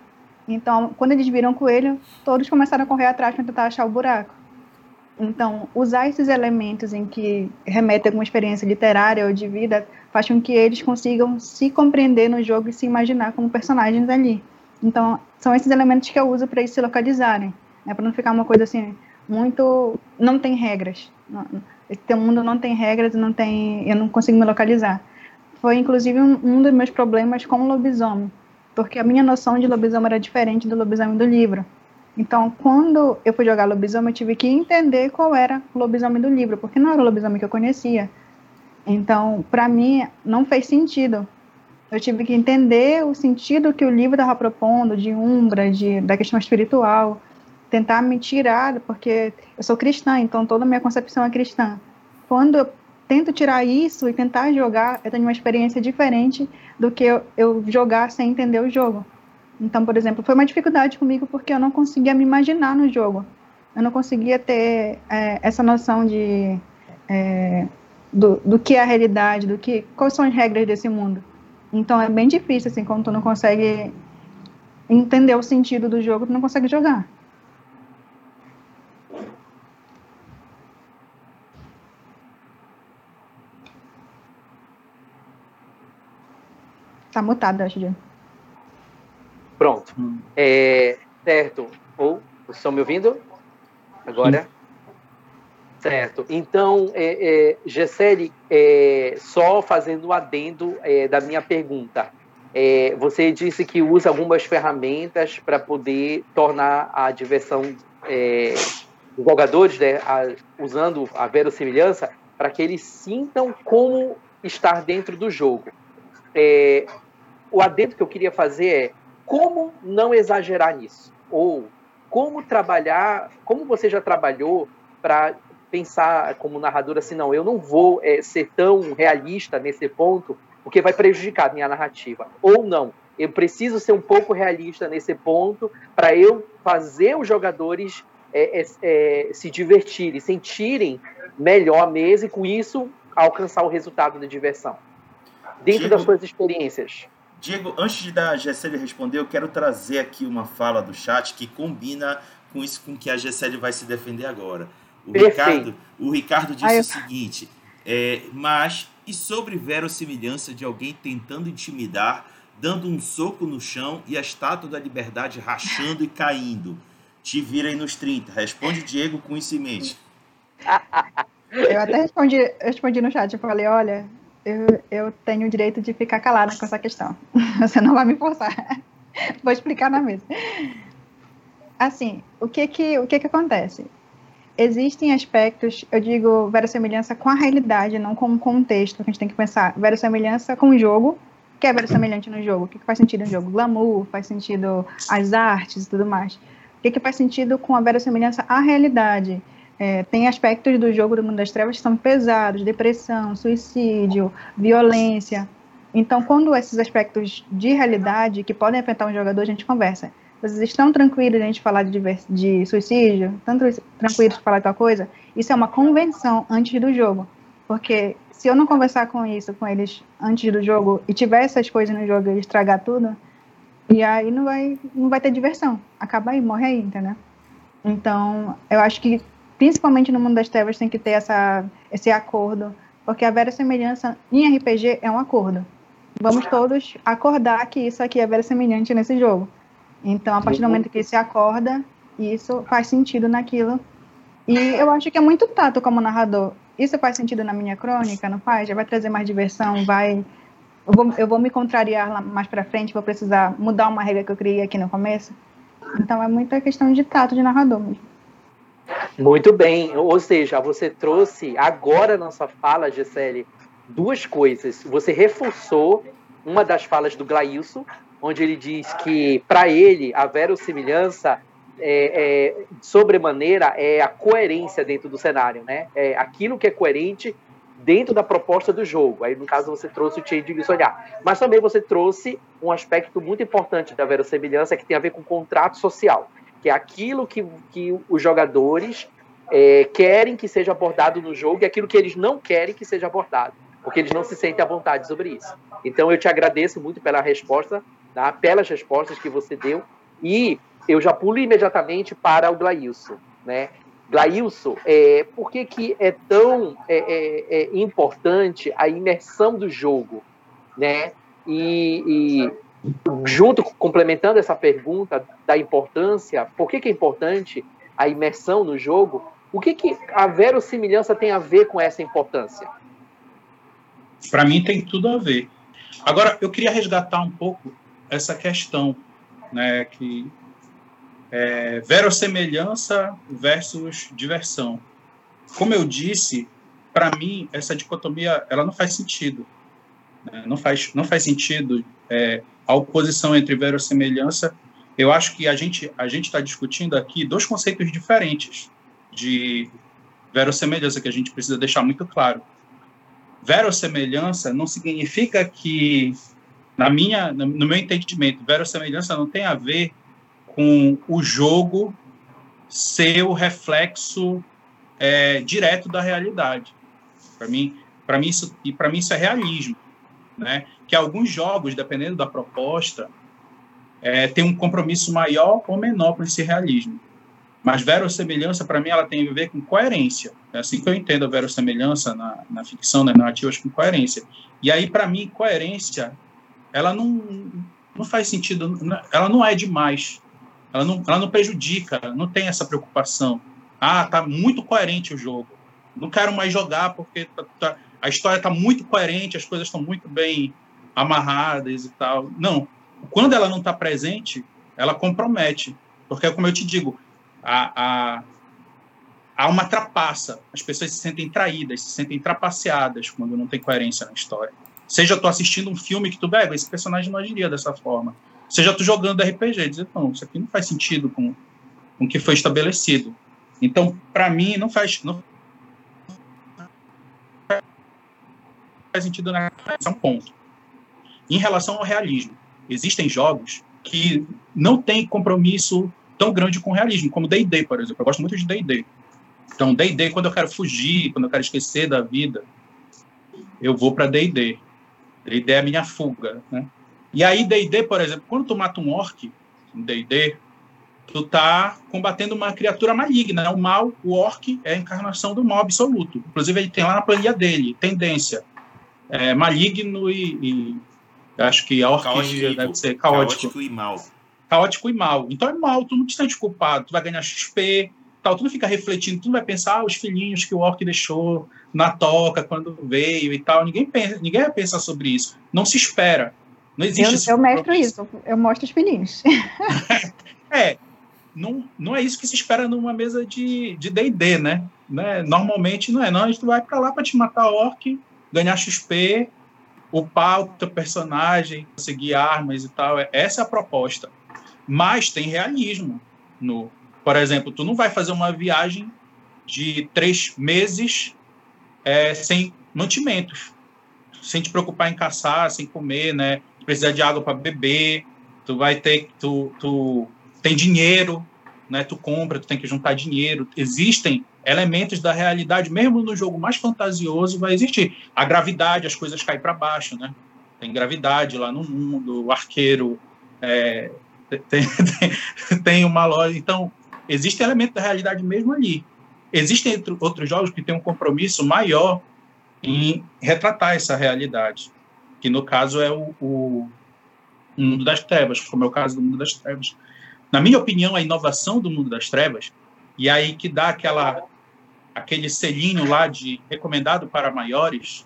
Então, quando eles viram o coelho, todos começaram a correr atrás para tentar achar o buraco. Então, usar esses elementos em que remetem a alguma experiência literária ou de vida faz com que eles consigam se compreender no jogo e se imaginar como personagens ali. Então, são esses elementos que eu uso para eles se localizarem, né, para não ficar uma coisa assim muito não tem regras. Esse teu mundo não tem regras, não tem, eu não consigo me localizar. Foi inclusive um, um dos meus problemas com o lobisomem, porque a minha noção de lobisomem era diferente do lobisomem do livro. Então, quando eu fui jogar lobisomem, eu tive que entender qual era o lobisomem do livro, porque não era o lobisomem que eu conhecia. Então, para mim, não fez sentido. Eu tive que entender o sentido que o livro estava propondo, de umbra, de, da questão espiritual, tentar me tirar, porque eu sou cristã, então toda a minha concepção é cristã. Quando eu tento tirar isso e tentar jogar, eu tenho uma experiência diferente do que eu, eu jogar sem entender o jogo. Então, por exemplo, foi uma dificuldade comigo porque eu não conseguia me imaginar no jogo. Eu não conseguia ter é, essa noção de é, do, do que é a realidade, do que quais são as regras desse mundo. Então é bem difícil assim quando tu não consegue entender o sentido do jogo, tu não consegue jogar. Tá mutado, acho, Diego. Pronto. Hum. É, certo. Ou, estão me ouvindo? Agora? Sim. Certo. Então, é, é, Gessele, é, só fazendo um adendo é, da minha pergunta. É, você disse que usa algumas ferramentas para poder tornar a diversão é, dos jogadores, né, a, usando a verossimilhança, para que eles sintam como estar dentro do jogo. O adendo que eu queria fazer é como não exagerar nisso? Ou como trabalhar, como você já trabalhou para pensar como narrador assim, não, eu não vou é, ser tão realista nesse ponto, porque vai prejudicar a minha narrativa. Ou não, eu preciso ser um pouco realista nesse ponto para eu fazer os jogadores é, é, se divertirem, sentirem melhor a mesa e com isso alcançar o resultado da diversão. Dentro das suas experiências. Diego, antes de da Gessele responder, eu quero trazer aqui uma fala do chat que combina com isso com que a Gessele vai se defender agora. O Ricardo, o Ricardo disse eu... o seguinte: é, mas e sobre verossimilhança de alguém tentando intimidar, dando um soco no chão e a estátua da liberdade rachando e caindo? Te vira aí nos 30. Responde Diego com isso em mente. Eu até respondi, respondi no chat, eu falei, olha, eu, eu tenho o direito de ficar calada com essa questão. Você não vai me forçar. Vou explicar na mesa. Assim, o que que, o que que acontece? Existem aspectos, eu digo verossimilhança com a realidade, não com o contexto, que a gente tem que pensar. Verossimilhança com o jogo, que é verossimilhante no jogo? O que, que faz sentido no jogo? Glamour, faz sentido as artes e tudo mais. O que, que faz sentido com a verossimilhança à realidade? É, tem aspectos do jogo do Mundo das Trevas que são pesados, depressão, suicídio, violência. Então, quando esses aspectos de realidade que podem afetar um jogador, a gente conversa. Vocês estão tranquilos de a gente falar de, de suicídio? Estão tranquilos de falar tal coisa? Isso é uma convenção antes do jogo. Porque se eu não conversar com isso, com eles antes do jogo, e tiver essas coisas no jogo e estragar tudo, e aí não vai, não vai ter diversão. Acaba aí, morre aí, entendeu? Então, eu acho que principalmente no mundo das trevas, tem que ter essa, esse acordo, porque a vera semelhança em RPG é um acordo. Vamos todos acordar que isso aqui é vera semelhante nesse jogo. Então, a partir do momento que se acorda, isso faz sentido naquilo. E eu acho que é muito tato como narrador. Isso faz sentido na minha crônica, não faz? Já vai trazer mais diversão, vai. Eu vou, eu vou me contrariar lá mais para frente, vou precisar mudar uma regra que eu criei aqui no começo. Então, é muita questão de tato de narrador mesmo. Muito bem, ou seja, você trouxe agora na sua fala, Gisele, duas coisas. Você reforçou uma das falas do Glailson, onde ele diz que, para ele, a verossimilhança, é, é, sobremaneira, é a coerência dentro do cenário, né? É aquilo que é coerente dentro da proposta do jogo. Aí, no caso, você trouxe o change de sonhar. Mas também você trouxe um aspecto muito importante da verossimilhança que tem a ver com o contrato social que é aquilo que, que os jogadores é, querem que seja abordado no jogo e aquilo que eles não querem que seja abordado, porque eles não se sentem à vontade sobre isso. Então eu te agradeço muito pela resposta, tá? pelas respostas que você deu, e eu já pulo imediatamente para o Glailson. Né? Glailson, é, por que, que é tão é, é, é, importante a imersão do jogo, né? E, e, junto, complementando essa pergunta da importância, por que, que é importante a imersão no jogo, o que, que a verossimilhança tem a ver com essa importância? Para mim tem tudo a ver. Agora, eu queria resgatar um pouco essa questão, né, que é, verossemelhança versus diversão. Como eu disse, para mim essa dicotomia ela não faz sentido. Né? Não faz não faz sentido é, a oposição entre verossemelhança. Eu acho que a gente a gente está discutindo aqui dois conceitos diferentes de verossemelhança que a gente precisa deixar muito claro. Verossemelhança não significa que, na minha, no meu entendimento, verossemelhança não tem a ver com o jogo ser o reflexo é, direto da realidade. Para mim, para mim isso e para mim isso é realismo, né? Que alguns jogos, dependendo da proposta, é, tem um compromisso maior ou menor com esse realismo. Mas verossemelhança, para mim, ela tem a ver com coerência. É assim que eu entendo a verossemelhança na, na ficção, na narrativa, com coerência. E aí, para mim, coerência, ela não, não faz sentido, ela não é demais. Ela não, ela não prejudica, não tem essa preocupação. Ah, tá muito coerente o jogo. Não quero mais jogar porque tá, tá, a história está muito coerente, as coisas estão muito bem amarradas e tal. Não. Quando ela não está presente, ela compromete. Porque, como eu te digo, há, há, há uma trapaça. As pessoas se sentem traídas, se sentem trapaceadas quando não tem coerência na história. Seja tu assistindo um filme que tu pega, esse personagem não agiria dessa forma. Seja tu jogando RPG, dizer, não, isso aqui não faz sentido com, com o que foi estabelecido. Então, para mim, não faz, não faz sentido na é um ponto. Em relação ao realismo, existem jogos que não têm compromisso tão grande com o realismo, como D&D, por exemplo. Eu gosto muito de D&D. Então, D&D, quando eu quero fugir, quando eu quero esquecer da vida, eu vou para D&D. D&D é a minha fuga, né? E aí, D&D, por exemplo, quando tu mata um orc em D&D, tu tá combatendo uma criatura maligna. Né? O mal, o orc, é a encarnação do mal absoluto. Inclusive, ele tem lá na planilha dele, tendência. É, maligno e, e acho que orc caótico, deve ser caótico. caótico e mal caótico e mal. Então é mal, tu não te sente culpado, tu vai ganhar XP, tal, tu não fica refletindo, tu não vai pensar ah, os filhinhos que o orc deixou na toca quando veio e tal. Ninguém pensa, ninguém vai pensar sobre isso. Não se espera. Não existe Eu, eu mostro isso, eu mostro os filhinhos. é, não, não é isso que se espera numa mesa de D&D, né? né? Normalmente não é, não, a gente vai para lá para te matar orc, ganhar XP, upar o teu personagem, conseguir armas e tal. É, essa é a proposta mas tem realismo no. Por exemplo, tu não vai fazer uma viagem de três meses é, sem mantimentos, sem te preocupar em caçar, sem comer, né? Precisar de água para beber, tu vai ter, tu, tu tem dinheiro, né? Tu compra, tu tem que juntar dinheiro. Existem elementos da realidade, mesmo no jogo mais fantasioso, vai existir. A gravidade, as coisas caem para baixo, né? Tem gravidade lá no mundo, o arqueiro é, tem, tem, tem uma loja. Então, existe elemento da realidade mesmo ali. Existem outros jogos que têm um compromisso maior em retratar essa realidade, que no caso é o, o Mundo das Trevas, como é o caso do Mundo das Trevas. Na minha opinião, a inovação do Mundo das Trevas, e aí que dá aquela aquele selinho lá de recomendado para maiores,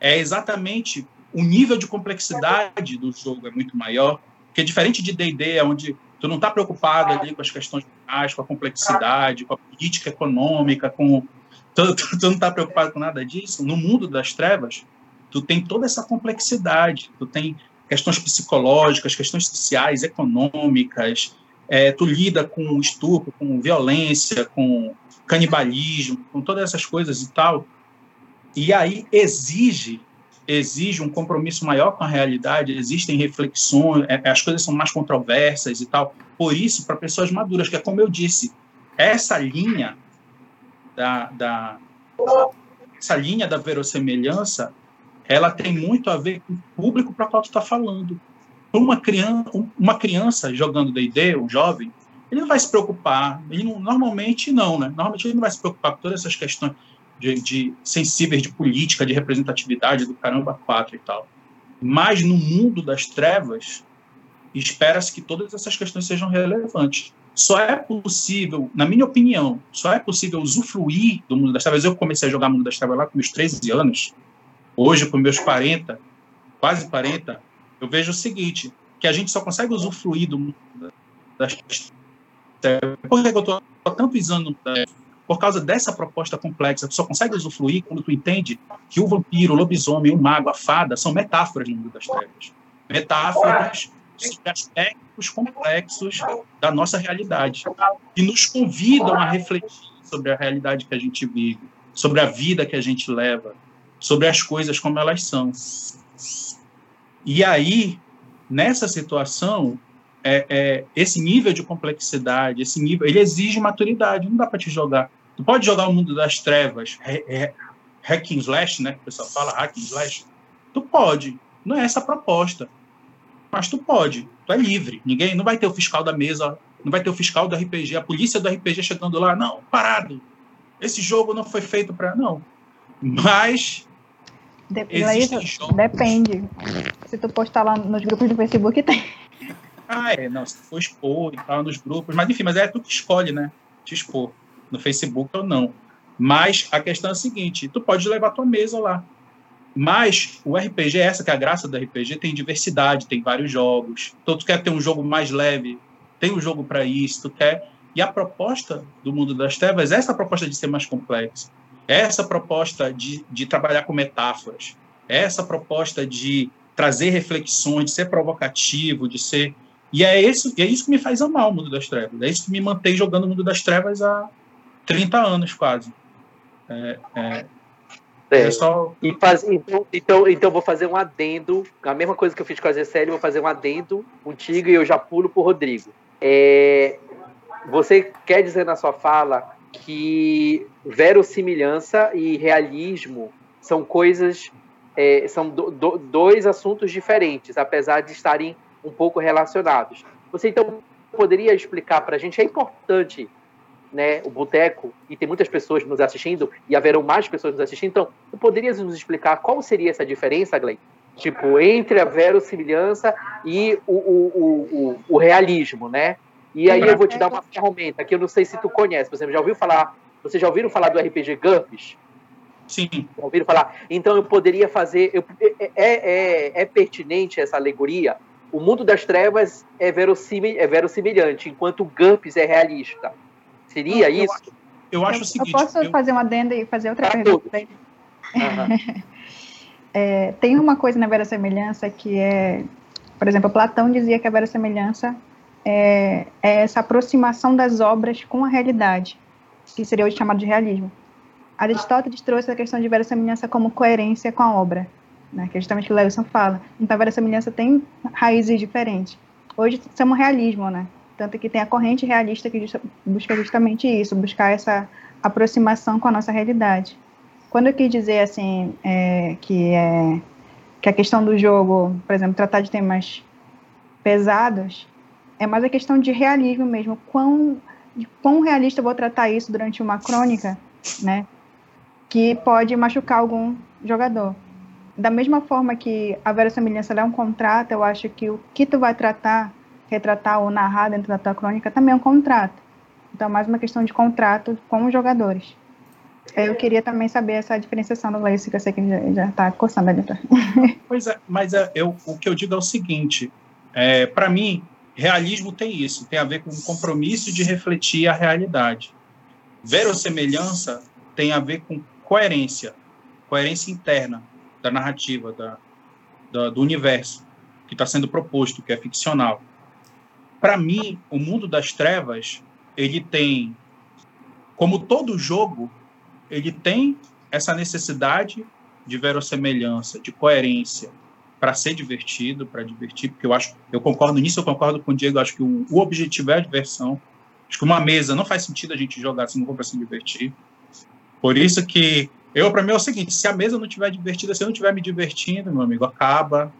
é exatamente o nível de complexidade do jogo é muito maior, porque diferente de D&D, onde tu não está preocupado ali com as questões finais, com a complexidade, com a política econômica, com tu, tu, tu não está preocupado com nada disso. No mundo das trevas, tu tem toda essa complexidade, tu tem questões psicológicas, questões sociais, econômicas, é, tu lida com estupro, com violência, com canibalismo, com todas essas coisas e tal. E aí exige exige um compromisso maior com a realidade, existem reflexões, é, as coisas são mais controversas e tal. Por isso, para pessoas maduras, que é como eu disse, essa linha da, da essa linha da verossemelhança, ela tem muito a ver com o público para qual tu está falando. Uma criança, uma criança jogando D&D, um jovem, ele não vai se preocupar. Ele não, normalmente não, né? Normalmente ele não vai se preocupar com todas essas questões de, de sensíveis de política, de representatividade do caramba quatro e tal. Mas no mundo das trevas, espera-se que todas essas questões sejam relevantes. Só é possível, na minha opinião, só é possível usufruir do mundo das trevas. Eu comecei a jogar mundo das trevas lá com meus 13 anos. Hoje, com meus 40, quase 40, eu vejo o seguinte, que a gente só consegue usufruir do mundo das trevas. Por que eu estou tanto pisando por causa dessa proposta complexa, tu só consegue usufruir quando tu entende que o vampiro, o lobisomem, o mago, a fada são metáforas no mundo das trevas. Metáforas sobre aspectos complexos da nossa realidade, que nos convidam a refletir sobre a realidade que a gente vive, sobre a vida que a gente leva, sobre as coisas como elas são. E aí, nessa situação, é, é, esse nível de complexidade, esse nível, ele exige maturidade. Não dá para te jogar. Tu pode jogar o mundo das trevas, é, hack and slash, né? O pessoal fala hack and slash. Tu pode. Não é essa a proposta. Mas tu pode. Tu é livre. Ninguém não vai ter o fiscal da mesa, não vai ter o fiscal do RPG, a polícia do RPG chegando lá, não, parado. Esse jogo não foi feito para não. Mas Depende. Se tu postar lá nos grupos do Facebook, tem. Ah, é, não, se for expor e tal nos grupos, mas enfim, mas é tu que escolhe, né? Te expor no Facebook ou não. Mas a questão é a seguinte: tu pode levar tua mesa lá. Mas o RPG, essa que é a graça do RPG, tem diversidade, tem vários jogos. Então tu quer ter um jogo mais leve, tem um jogo para isso, tu quer. E a proposta do mundo das trevas é essa proposta de ser mais complexo. É essa proposta de, de trabalhar com metáforas. É essa proposta de trazer reflexões, de ser provocativo, de ser e é isso, é isso que me faz amar o mundo das trevas. É isso que me mantém jogando o mundo das trevas há 30 anos quase. É, é, é, é só... e faz, então, então, então vou fazer um adendo, a mesma coisa que eu fiz com a GCL, vou fazer um adendo contigo e eu já pulo para o Rodrigo. É, você quer dizer na sua fala que verossimilhança e realismo são coisas, é, são do, do, dois assuntos diferentes, apesar de estarem um pouco relacionados. Você então poderia explicar para a gente? É importante, né, o boteco e tem muitas pessoas nos assistindo e haverão mais pessoas nos assistindo. Então, tu poderias nos explicar qual seria essa diferença, Glenn? Tipo, entre a verossimilhança e o, o, o, o, realismo, né? E aí eu vou te dar uma ferramenta que eu não sei se tu conhece. Por exemplo, já ouviu falar? Vocês já ouviram falar do RPG GURPS? Sim. Já ouviram falar? Então eu poderia fazer. Eu, é, é, é, é pertinente essa alegoria o mundo das trevas é, verossímil, é verossimilhante, enquanto o GURPS é realista. Seria eu, isso? Eu, acho eu, o seguinte. Eu posso eu... fazer um adendo e fazer outra pergunta? Uhum. é, tem uma coisa na verossimilhança que é, por exemplo, Platão dizia que a verossimilhança é, é essa aproximação das obras com a realidade, que seria hoje chamado de realismo. Aristóteles trouxe a questão de verossimilhança como coerência com a obra né, que é justamente o que o fala. Então, a verossimilhança tem raízes diferentes. Hoje, somos realismo, né? Tanto que tem a corrente realista que busca justamente isso, buscar essa aproximação com a nossa realidade. Quando eu quis dizer, assim, é, que, é, que a questão do jogo, por exemplo, tratar de temas pesados, é mais a questão de realismo mesmo. Quão, de quão realista eu vou tratar isso durante uma crônica, né? Que pode machucar algum jogador da mesma forma que a verossimilhança é um contrato, eu acho que o que tu vai tratar, retratar ou narrar dentro da tua crônica também é um contrato. Então, mais uma questão de contrato com os jogadores. Eu queria também saber essa diferenciação do Leice, que eu sei que já está coçando ali. Pois é, mas é, eu, o que eu digo é o seguinte: é, para mim, realismo tem isso, tem a ver com o compromisso de refletir a realidade. Verossemelhança tem a ver com coerência, coerência interna da narrativa, da, da do universo que está sendo proposto, que é ficcional. Para mim, o mundo das trevas, ele tem, como todo jogo, ele tem essa necessidade de verossemelhança, de coerência, para ser divertido, para divertir, porque eu acho, eu concordo nisso, eu concordo com o Diego, acho que o, o objetivo é a diversão. Acho que uma mesa não faz sentido a gente jogar se não for para se divertir. Por isso que eu, para mim, é o seguinte: se a mesa não estiver divertida, se eu não estiver me divertindo, meu amigo, acaba.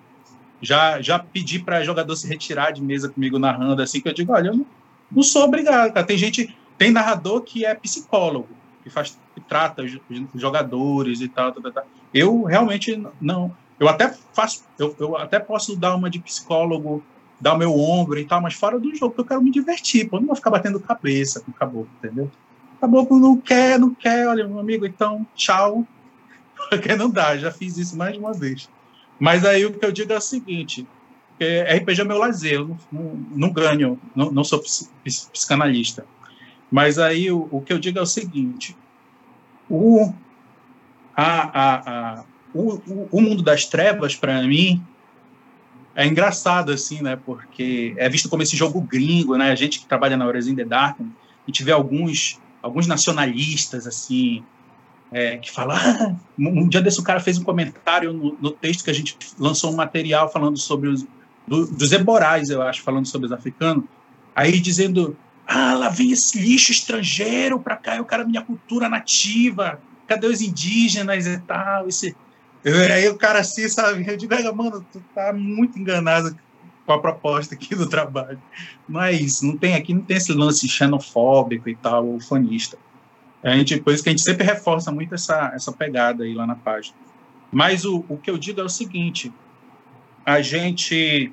Já, já pedi para jogador se retirar de mesa comigo narrando, assim, que eu digo: olha, eu não, não sou obrigado, cara. Tem gente, tem narrador que é psicólogo, que faz que trata os jogadores e tal, tal, tal. Eu realmente não. Eu até faço, eu, eu até posso dar uma de psicólogo, dar o meu ombro e tal, mas fora do jogo, eu quero me divertir, pô, eu não vou ficar batendo cabeça com o caboclo, entendeu? O caboclo não quer, não quer, olha, meu amigo, então, tchau. Porque não dá, já fiz isso mais de uma vez. Mas aí o que eu digo é o seguinte: RPG é meu lazer, não, não ganho, não, não sou psicanalista. Mas aí o, o, que eu digo é o seguinte: o, a, a, a, o, o mundo das trevas, para mim, é engraçado, assim, né? Porque é visto como esse jogo gringo, né? A gente que trabalha na Horizon the Dark, a gente vê alguns, alguns nacionalistas, assim, é, que falam. Ah, um dia desse o cara fez um comentário no, no, texto que a gente lançou um material falando sobre os. Do, dos eborais, eu acho, falando sobre os africanos. Aí dizendo: ah, lá vem esse lixo estrangeiro para cá, eu quero a minha cultura nativa, cadê os indígenas e tal? Esse... Aí o cara assim, sabe? Eu digo, mano, tu tá muito enganado com a proposta aqui do trabalho. Não é não tem aqui, não tem esse lance xenofóbico e tal, ou fanista. A gente, por isso que a gente sempre reforça muito essa, essa pegada aí lá na página. Mas o, o que eu digo é o seguinte: a gente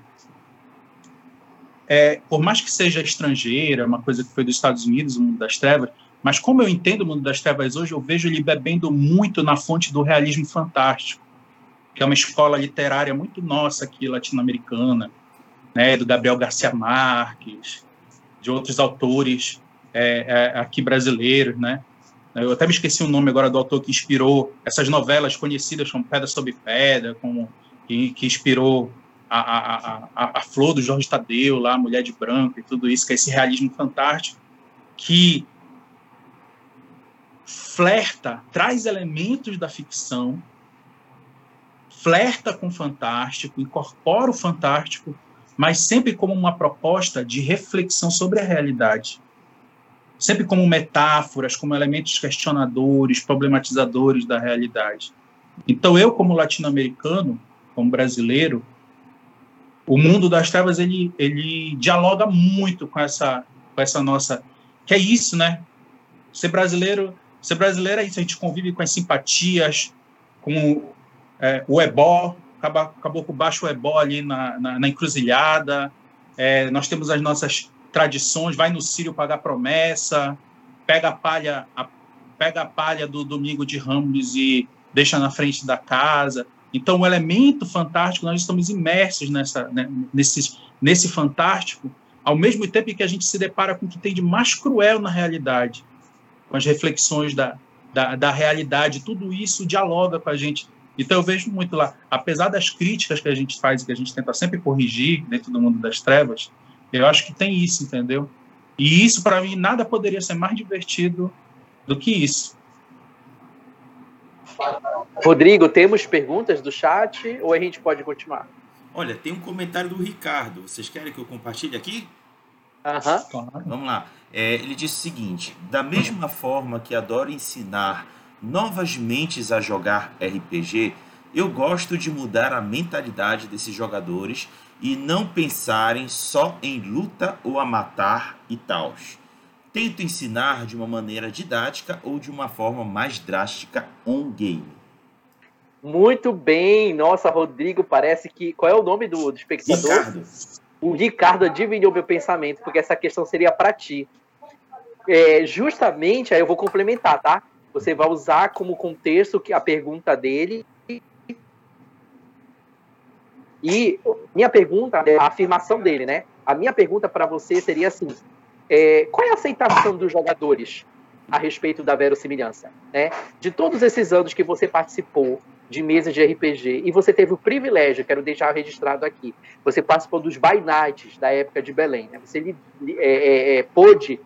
é, por mais que seja estrangeira, uma coisa que foi dos Estados Unidos, o mundo das trevas, mas como eu entendo o mundo das trevas hoje, eu vejo ele bebendo muito na fonte do realismo fantástico, que é uma escola literária muito nossa aqui, latino-americana, né, do Gabriel Garcia Marques, de outros autores é, é, aqui brasileiros, né? Eu até me esqueci o nome agora do autor que inspirou essas novelas conhecidas como Pedra sobre Pedra, como que, que inspirou a, a, a, a flor do Jorge Tadeu, lá, Mulher de Branco e tudo isso, que é esse realismo fantástico, que flerta, traz elementos da ficção, flerta com o fantástico, incorpora o fantástico, mas sempre como uma proposta de reflexão sobre a realidade. Sempre como metáforas, como elementos questionadores, problematizadores da realidade. Então, eu, como latino-americano, como brasileiro, o mundo das trevas ele, ele dialoga muito com essa com essa nossa que é isso né ser brasileiro ser brasileiro é isso a gente convive com as simpatias com é, o ebó acabou, com baixo o ebó ali na, na, na encruzilhada. É, nós temos as nossas tradições vai no Sírio pagar promessa pega a palha a, pega a palha do domingo de Ramos e deixa na frente da casa. Então, o elemento fantástico, nós estamos imersos nessa, né, nesse, nesse fantástico, ao mesmo tempo que a gente se depara com o que tem de mais cruel na realidade, com as reflexões da, da, da realidade, tudo isso dialoga com a gente. Então, eu vejo muito lá, apesar das críticas que a gente faz e que a gente tenta sempre corrigir dentro do mundo das trevas, eu acho que tem isso, entendeu? E isso, para mim, nada poderia ser mais divertido do que isso. Rodrigo, temos perguntas do chat ou a gente pode continuar? Olha, tem um comentário do Ricardo. Vocês querem que eu compartilhe aqui? Aham. Uhum. Vamos lá. É, ele disse o seguinte: da mesma forma que adoro ensinar novas mentes a jogar RPG, eu gosto de mudar a mentalidade desses jogadores e não pensarem só em luta ou a matar e tal. Tento ensinar de uma maneira didática ou de uma forma mais drástica on-game. Muito bem. Nossa, Rodrigo, parece que. Qual é o nome do, do espectador? Ricardo. O Ricardo adivinhou meu pensamento, porque essa questão seria para ti. É, justamente, aí eu vou complementar, tá? Você vai usar como contexto a pergunta dele. E minha pergunta, a afirmação dele, né? A minha pergunta para você seria assim: é, qual é a aceitação dos jogadores a respeito da verossimilhança? Né? De todos esses anos que você participou de mesas de RPG e você teve o privilégio, quero deixar registrado aqui, você participou dos By Nights da época de Belém, né? você é, é, é, pôde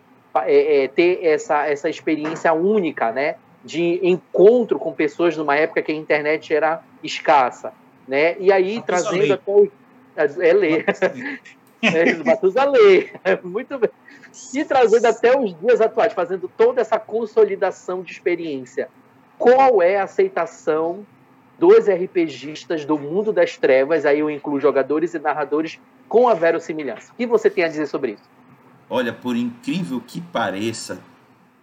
é, é, ter essa, essa experiência única, né? de encontro com pessoas numa época que a internet era escassa, né? E aí trazendo até o é ler, é, Matusalém, muito bem e trazendo até os dias atuais, fazendo toda essa consolidação de experiência. Qual é a aceitação dos RPGistas do mundo das trevas? Aí eu incluo jogadores e narradores com a verossimilhança. O que você tem a dizer sobre isso? Olha, por incrível que pareça,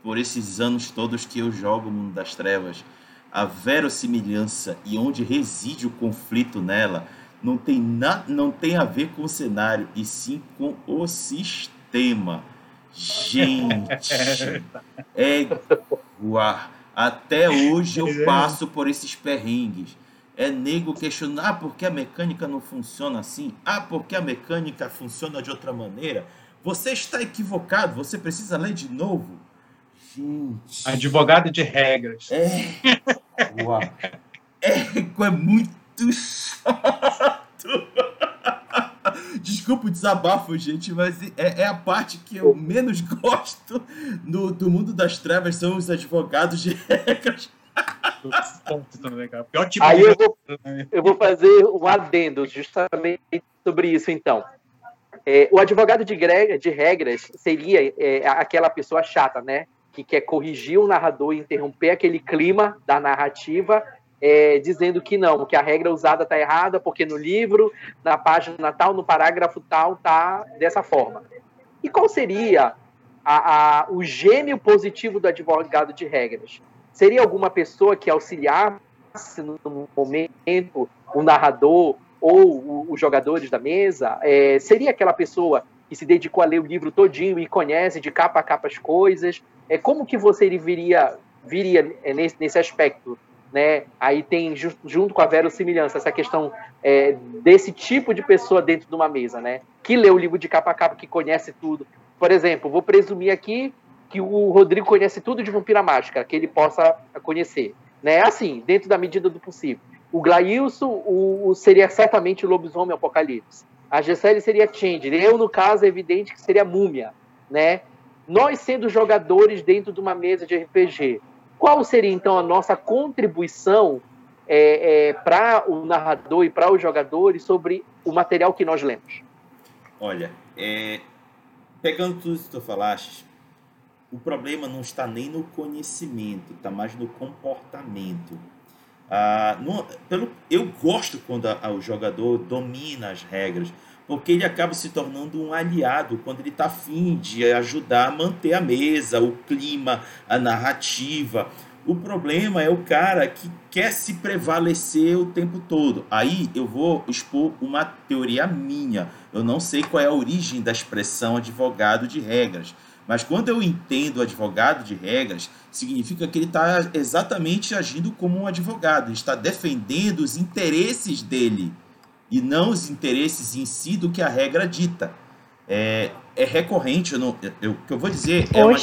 por esses anos todos que eu jogo o Mundo das Trevas, a verossimilhança e onde reside o conflito nela não tem, na, não tem a ver com o cenário, e sim com o sistema. Gente, é. Uau, até hoje eu passo por esses perrengues. É nego questionar ah, por que a mecânica não funciona assim? Ah, porque a mecânica funciona de outra maneira? Você está equivocado, você precisa ler de novo. Gente. Advogado de regras. É. Uau. É, é muito chato. Desculpa o desabafo, gente, mas é, é, a parte que eu menos gosto no, do mundo das trevas são os advogados de regras. Aí eu vou, eu vou fazer um adendo justamente sobre isso, então. É, o advogado de, de regras seria é, aquela pessoa chata, né? Que quer corrigir o narrador e interromper aquele clima da narrativa é, dizendo que não, que a regra usada está errada, porque no livro, na página tal, no parágrafo tal, tá dessa forma. E qual seria a, a, o gênio positivo do advogado de regras? Seria alguma pessoa que auxiliasse no momento o narrador ou os jogadores da mesa? É, seria aquela pessoa que se dedicou a ler o livro todinho e conhece de capa a capa as coisas? É, como que você viria, viria é, nesse, nesse aspecto? né? Aí tem junto com a verossimilhança essa questão é, desse tipo de pessoa dentro de uma mesa, né? Que lê o livro de capa a capa, que conhece tudo. Por exemplo, vou presumir aqui que o Rodrigo conhece tudo de Vampira Mágica, que ele possa conhecer, né? Assim, dentro da medida do possível. O Glailson o, o seria certamente o Lobisomem Apocalipse. A Gessele seria Change. Eu, no caso, é evidente que seria Múmia, né? Nós sendo jogadores dentro de uma mesa de RPG, qual seria então a nossa contribuição é, é, para o narrador e para os jogadores sobre o material que nós lemos? Olha, é, pegando tudo isso que tu falaste, o problema não está nem no conhecimento, está mais no comportamento. Ah, no, pelo, eu gosto quando a, a, o jogador domina as regras, porque ele acaba se tornando um aliado quando ele está afim de ajudar a manter a mesa, o clima, a narrativa. O problema é o cara que quer se prevalecer o tempo todo. Aí eu vou expor uma teoria minha. Eu não sei qual é a origem da expressão advogado de regras. Mas quando eu entendo advogado de regras, significa que ele está exatamente agindo como um advogado, ele está defendendo os interesses dele e não os interesses em si do que a regra dita. É, é recorrente, eu não, eu, o que eu vou dizer é uma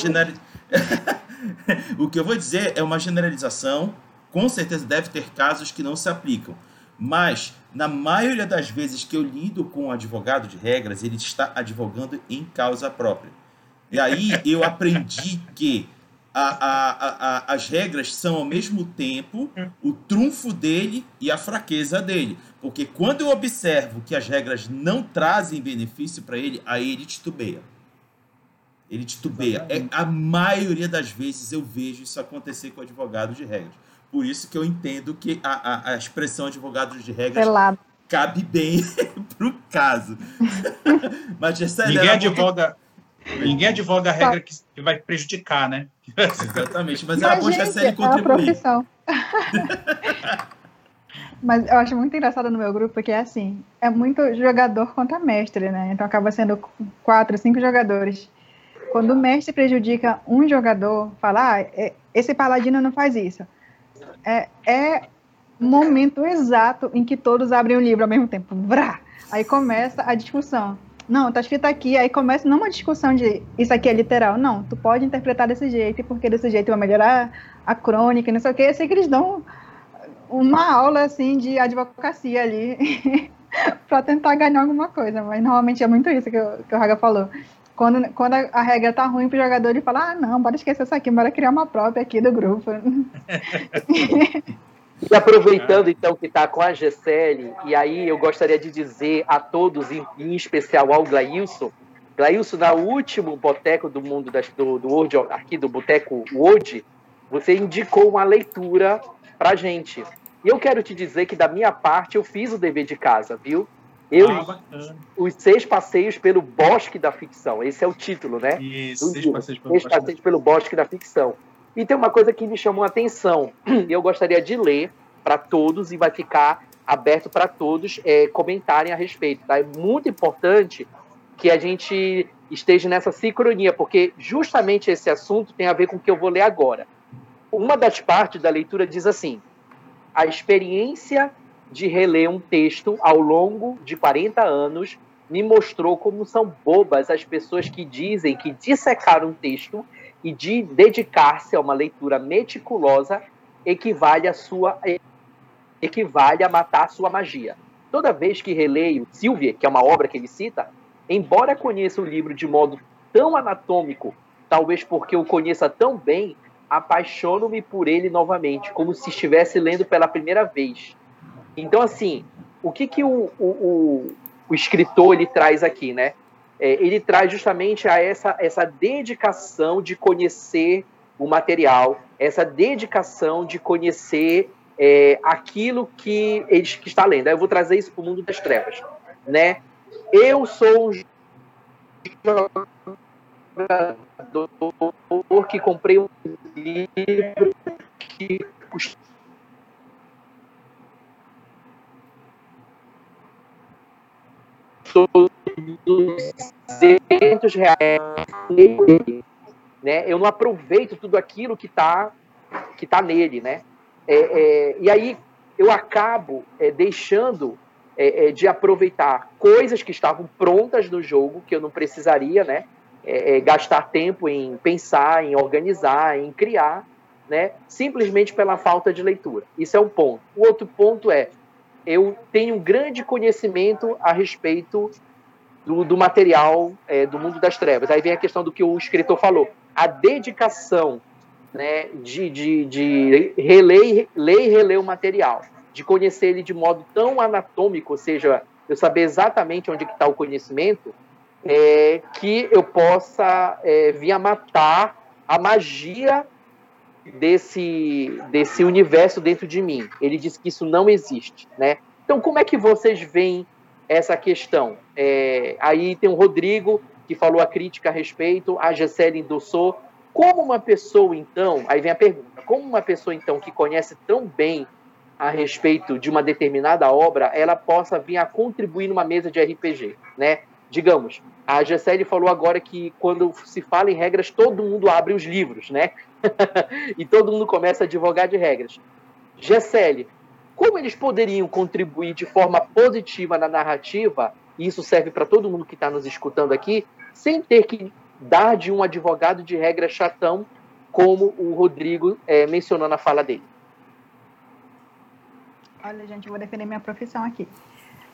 o que eu vou dizer é uma generalização, com certeza deve ter casos que não se aplicam, mas na maioria das vezes que eu lido com um advogado de regras, ele está advogando em causa própria. E aí eu aprendi que a, a, a, as regras são ao mesmo tempo o trunfo dele e a fraqueza dele. Porque quando eu observo que as regras não trazem benefício para ele, aí ele titubeia. Ele titubeia. É, a maioria das vezes eu vejo isso acontecer com advogados de regras. Por isso que eu entendo que a, a, a expressão advogado de regras Pelado. cabe bem para o caso. Mas essa Ninguém advoga. Ninguém advoga a regra que, que vai prejudicar, né? Exatamente, mas, mas era bom se ele contribuir. Mas eu acho muito engraçado no meu grupo porque é assim, é muito jogador contra mestre, né? Então acaba sendo quatro, cinco jogadores. Quando o mestre prejudica um jogador, fala, ah, é, esse paladino não faz isso. É, é momento exato em que todos abrem o livro ao mesmo tempo. Vrá! Aí começa a discussão. Não, tá escrito aqui, aí começa não uma discussão de isso aqui é literal, não, tu pode interpretar desse jeito, porque desse jeito vai melhorar a crônica, não sei o que, eu sei que eles dão uma aula assim de advocacia ali para tentar ganhar alguma coisa, mas normalmente é muito isso que, o, que o Raga falou. Quando, quando a, a regra tá ruim pro jogador, ele fala, ah, não, bora esquecer isso aqui, bora criar uma própria aqui do grupo. E aproveitando então que está com a Gessele, e aí eu gostaria de dizer a todos, em, em especial ao Glailson, Glailson, na último boteco do mundo das, do, do Word, aqui do Boteco Word, você indicou uma leitura pra gente. E eu quero te dizer que da minha parte eu fiz o dever de casa, viu? Eu ah, os seis passeios pelo bosque da ficção. Esse é o título, né? Isso, seis passeios, pelo, seis passeios pelo bosque da ficção. E tem uma coisa que me chamou a atenção. Eu gostaria de ler para todos e vai ficar aberto para todos é, comentarem a respeito. Tá? É muito importante que a gente esteja nessa sincronia, porque justamente esse assunto tem a ver com o que eu vou ler agora. Uma das partes da leitura diz assim: a experiência de reler um texto ao longo de 40 anos me mostrou como são bobas as pessoas que dizem que dissecar um texto e de dedicar-se a uma leitura meticulosa equivale a sua equivale a matar a sua magia. Toda vez que releio Silvia, que é uma obra que ele cita, embora conheça o livro de modo tão anatômico, talvez porque o conheça tão bem, apaixono-me por ele novamente, como se estivesse lendo pela primeira vez. Então, assim, o que, que o, o, o, o escritor ele traz aqui, né? É, ele traz justamente a essa, essa dedicação de conhecer o material, essa dedicação de conhecer é, aquilo que ele que está lendo. Eu vou trazer isso para o mundo das trevas, né? Eu sou um jogador que comprei um livro que custou 200 reais né? Eu não aproveito tudo aquilo que está que tá nele, né? É, é, e aí eu acabo é, deixando é, é, de aproveitar coisas que estavam prontas no jogo que eu não precisaria, né? É, gastar tempo em pensar, em organizar, em criar, né? Simplesmente pela falta de leitura. Isso é um ponto. O outro ponto é eu tenho um grande conhecimento a respeito do, do material é, do mundo das trevas. Aí vem a questão do que o escritor falou. A dedicação né, de, de, de reler, ler e reler o material, de conhecer ele de modo tão anatômico, ou seja, eu saber exatamente onde está o conhecimento, é, que eu possa é, vir a matar a magia desse, desse universo dentro de mim. Ele diz que isso não existe, né? Então, como é que vocês veem essa questão? É, aí tem o Rodrigo, que falou a crítica a respeito, a Gessele endossou. Como uma pessoa, então, aí vem a pergunta, como uma pessoa, então, que conhece tão bem a respeito de uma determinada obra, ela possa vir a contribuir numa mesa de RPG, né? Digamos, a Gessele falou agora que quando se fala em regras, todo mundo abre os livros, né? e todo mundo começa a advogar de regras. Gessele, como eles poderiam contribuir de forma positiva na narrativa, e isso serve para todo mundo que está nos escutando aqui, sem ter que dar de um advogado de regra chatão, como o Rodrigo é, mencionou na fala dele? Olha, gente, eu vou defender minha profissão aqui.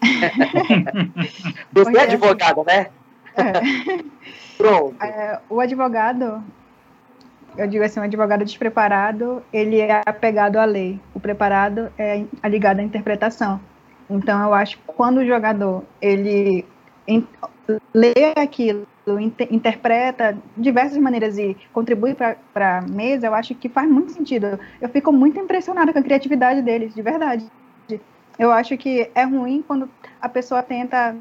Você é advogada, né? É. Pronto. É, o advogado, eu digo assim, o advogado despreparado, ele é apegado à lei. O preparado é ligado à interpretação. Então, eu acho que quando o jogador, ele lê aquilo, interpreta diversas maneiras e contribui para a mesa, eu acho que faz muito sentido. Eu fico muito impressionada com a criatividade deles, de verdade. Eu acho que é ruim quando a pessoa tenta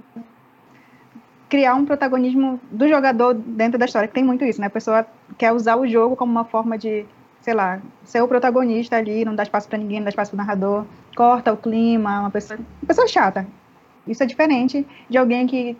criar um protagonismo do jogador dentro da história, que tem muito isso, né? A pessoa quer usar o jogo como uma forma de, sei lá, ser o protagonista ali, não dá espaço para ninguém, não dá espaço para o narrador, corta o clima, uma pessoa, uma pessoa chata. Isso é diferente de alguém que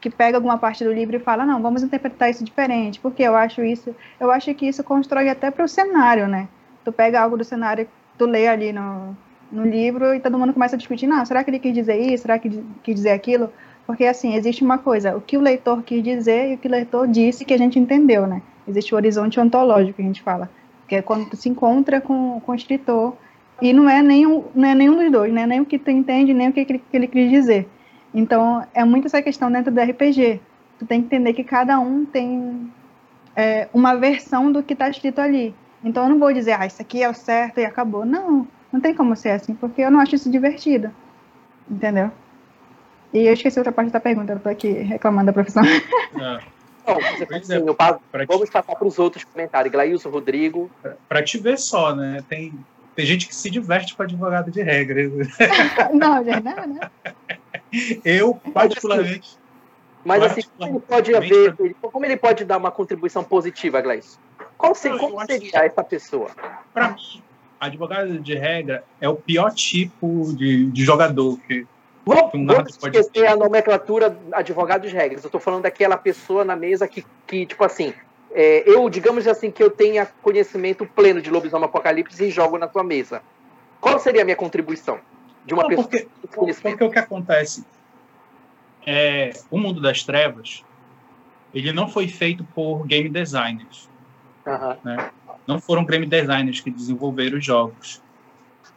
que pega alguma parte do livro e fala, não, vamos interpretar isso diferente, porque eu acho isso, eu acho que isso constrói até para o cenário, né? Tu pega algo do cenário, tu lê ali no, no livro e todo mundo começa a discutir, não, será que ele quis dizer isso, será que quis dizer aquilo? Porque, assim, existe uma coisa, o que o leitor quis dizer e o que o leitor disse que a gente entendeu, né? Existe o horizonte ontológico que a gente fala, que é quando tu se encontra com, com o escritor e não é, nenhum, não é nenhum dos dois, né? Nem o que tu entende, nem o que ele, que ele quis dizer. Então, é muito essa questão dentro do RPG. Tu tem que entender que cada um tem é, uma versão do que está escrito ali. Então, eu não vou dizer, ah, isso aqui é o certo e acabou. Não, não tem como ser assim, porque eu não acho isso divertido. Entendeu? E eu esqueci outra parte da pergunta, eu tô aqui reclamando da profissão. É. Não, assim, eu passo, vamos passar para os outros comentários. Glailson, Rodrigo. Para te ver só, né? Tem, tem gente que se diverte com advogado de regra. não, já não, né? Eu, particularmente. Mas assim, como ele pode haver, como ele pode dar uma contribuição positiva, Gleice? Qual seria, como seria essa pessoa? Para mim, advogado de regra é o pior tipo de, de jogador que Vamos, um vamos esquecer ter. a nomenclatura advogado de regras. Eu estou falando daquela pessoa na mesa que, que tipo assim, é, eu, digamos assim, que eu tenha conhecimento pleno de lobisomem apocalipse e jogo na tua mesa. Qual seria a minha contribuição? De uma Não, pessoa porque, porque o que acontece é o mundo das trevas ele não foi feito por game designers. Uhum. Né? Não foram game designers que desenvolveram os jogos.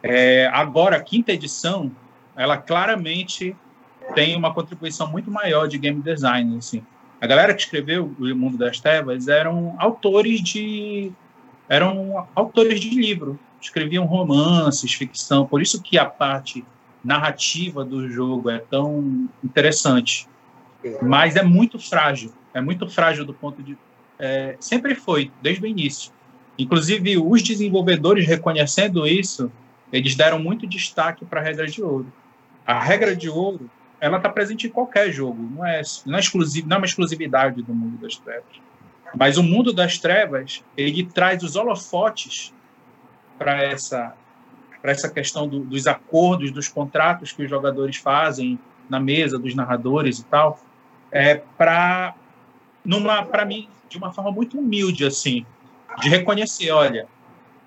É, agora, a quinta edição, ela claramente tem uma contribuição muito maior de game design. Assim. A galera que escreveu o Mundo das Trevas eram autores de eram autores de livro, escreviam romances, ficção. Por isso que a parte narrativa do jogo é tão interessante. Mas é muito frágil. É muito frágil do ponto de. É, sempre foi, desde o início. Inclusive, os desenvolvedores reconhecendo isso, eles deram muito destaque para a regra de ouro. A regra de ouro, ela está presente em qualquer jogo, não é, não é, exclusivo, não é uma exclusividade do mundo das trevas. Mas o mundo das trevas, ele traz os holofotes para essa para essa questão do, dos acordos, dos contratos que os jogadores fazem na mesa, dos narradores e tal, é para numa para mim de uma forma muito humilde assim, de reconhecer, olha,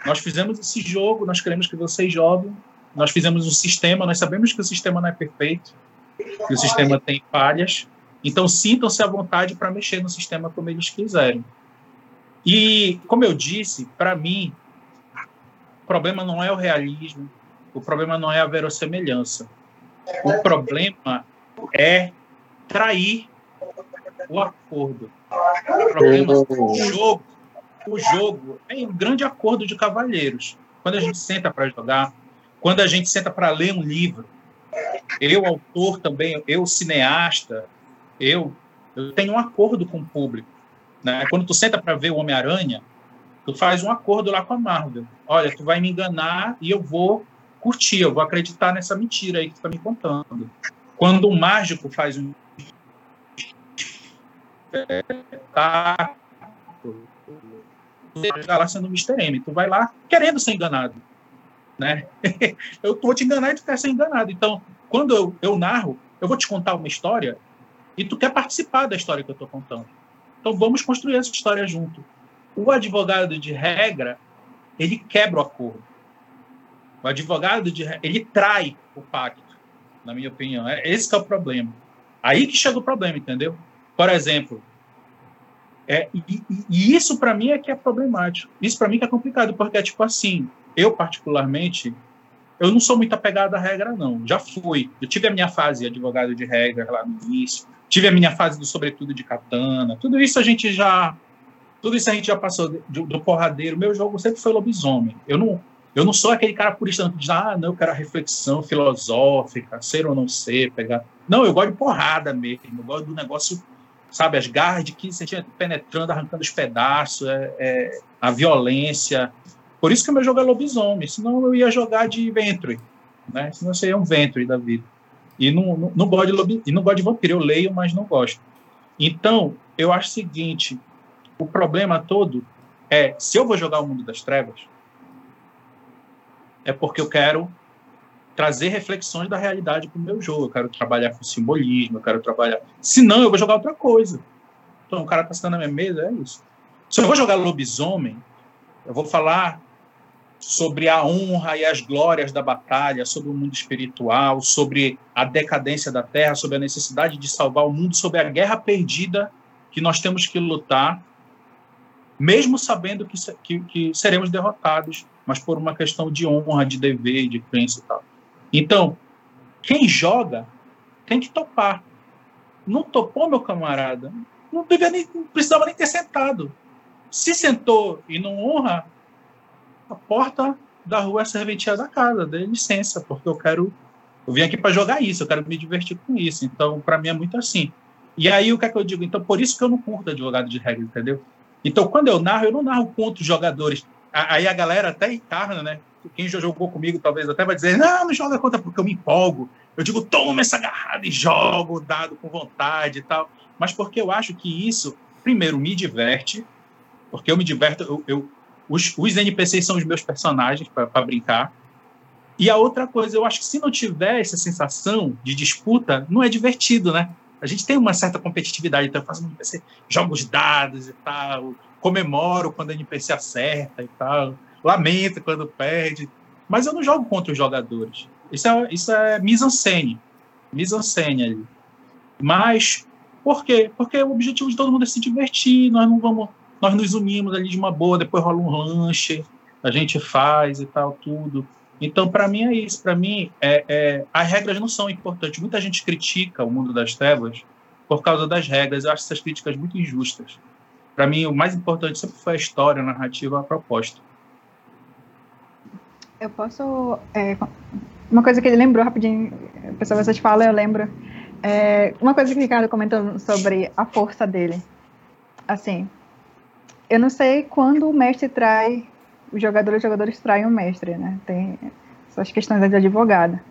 nós fizemos esse jogo, nós queremos que vocês joguem, nós fizemos um sistema, nós sabemos que o sistema não é perfeito, que o sistema tem falhas, então sintam-se à vontade para mexer no sistema como eles quiserem. E, como eu disse, para mim, o problema não é o realismo, o problema não é a verossemelhança. O problema é trair o acordo. O problema o jogo, o jogo é um grande acordo de cavalheiros. Quando a gente senta para jogar, quando a gente senta para ler um livro, eu autor também, eu cineasta, eu eu tenho um acordo com o público. Né? Quando tu senta para ver o Homem-Aranha, Tu faz um acordo lá com a Marvel. Olha, tu vai me enganar e eu vou curtir, eu vou acreditar nessa mentira aí que tu tá me contando. Quando um mágico faz um tá lá sendo Mr. M, tu vai lá querendo ser enganado, né? eu vou te enganar e tu quer ser enganado. Então, quando eu, eu narro, eu vou te contar uma história e tu quer participar da história que eu estou contando. Então, vamos construir essa história junto. O advogado de regra, ele quebra o acordo. O advogado de regra, ele trai o pacto, na minha opinião. É, esse é o problema. Aí que chega o problema, entendeu? Por exemplo, é, e, e isso para mim é que é problemático. Isso para mim que é complicado, porque é tipo assim, eu particularmente, eu não sou muito apegado à regra, não. Já fui. Eu tive a minha fase advogado de regra lá no início. Tive a minha fase do sobretudo de katana. Tudo isso a gente já tudo isso a gente já passou do, do porradeiro. Meu jogo sempre foi lobisomem. Eu não, eu não sou aquele cara purista que diz, ah, não, eu quero a reflexão filosófica, ser ou não ser, pegar. Não, eu gosto de porrada mesmo. Eu gosto do negócio, sabe, as garras de 15 centímetros penetrando, arrancando os pedaços, é, é, a violência. Por isso que o meu jogo é lobisomem. Senão eu ia jogar de ventre. Né? Senão seria um ventre da vida. E não, não, gosto de lobi, e não gosto de vampiro. Eu leio, mas não gosto. Então, eu acho o seguinte: o problema todo é, se eu vou jogar o mundo das trevas, é porque eu quero trazer reflexões da realidade para o meu jogo. Eu quero trabalhar com simbolismo, eu quero trabalhar. Se não, eu vou jogar outra coisa. Então, o cara está sentando na minha mesa, é isso. Se eu vou jogar lobisomem, eu vou falar sobre a honra e as glórias da batalha, sobre o mundo espiritual, sobre a decadência da Terra, sobre a necessidade de salvar o mundo, sobre a guerra perdida que nós temos que lutar mesmo sabendo que, que, que, seremos derrotados, mas por uma questão de honra, de dever, de crença e tal. Então, quem joga tem que topar. Não topou, meu camarada, não, devia nem, não precisava nem ter sentado. Se sentou e não honra, a porta da rua é a serventia da casa, dê licença, porque eu quero. Eu vim aqui para jogar isso, eu quero me divertir com isso. Então, para mim é muito assim. E aí, o que é que eu digo? Então, por isso que eu não curto advogado de regra, entendeu? Então, quando eu narro, eu não narro contra os jogadores. Aí a galera até encarna, né? Quem já jogou comigo talvez até vai dizer, não, não joga contra porque eu me empolgo. eu digo, toma essa agarrada e jogo dado com vontade e tal. Mas porque eu acho que isso, primeiro, me diverte, porque eu me diverto, eu, eu os, os NPCs são os meus personagens para brincar. E a outra coisa, eu acho que se não tiver essa sensação de disputa, não é divertido, né? A gente tem uma certa competitividade, então eu faço um NPC, jogo os dados e tal, comemoro quando o NPC acerta e tal, lamento quando perde, mas eu não jogo contra os jogadores. Isso é, isso é mise-en-scène, mise-en-scène ali. Mas, por quê? Porque o objetivo de todo mundo é se divertir, nós não vamos, nós nos unimos ali de uma boa, depois rola um lanche, a gente faz e tal, tudo. Então, para mim é isso. Para mim, é, é, as regras não são importantes. Muita gente critica o mundo das trevas por causa das regras. Eu acho essas críticas muito injustas. Para mim, o mais importante sempre foi a história, a narrativa, a proposta. Eu posso. É, uma coisa que ele lembrou rapidinho, pessoal, vocês falam, eu lembro. É, uma coisa que o Ricardo comentou sobre a força dele. Assim, eu não sei quando o mestre trai os jogadores, os jogadores traem o mestre, né? Tem essas questões de advogada.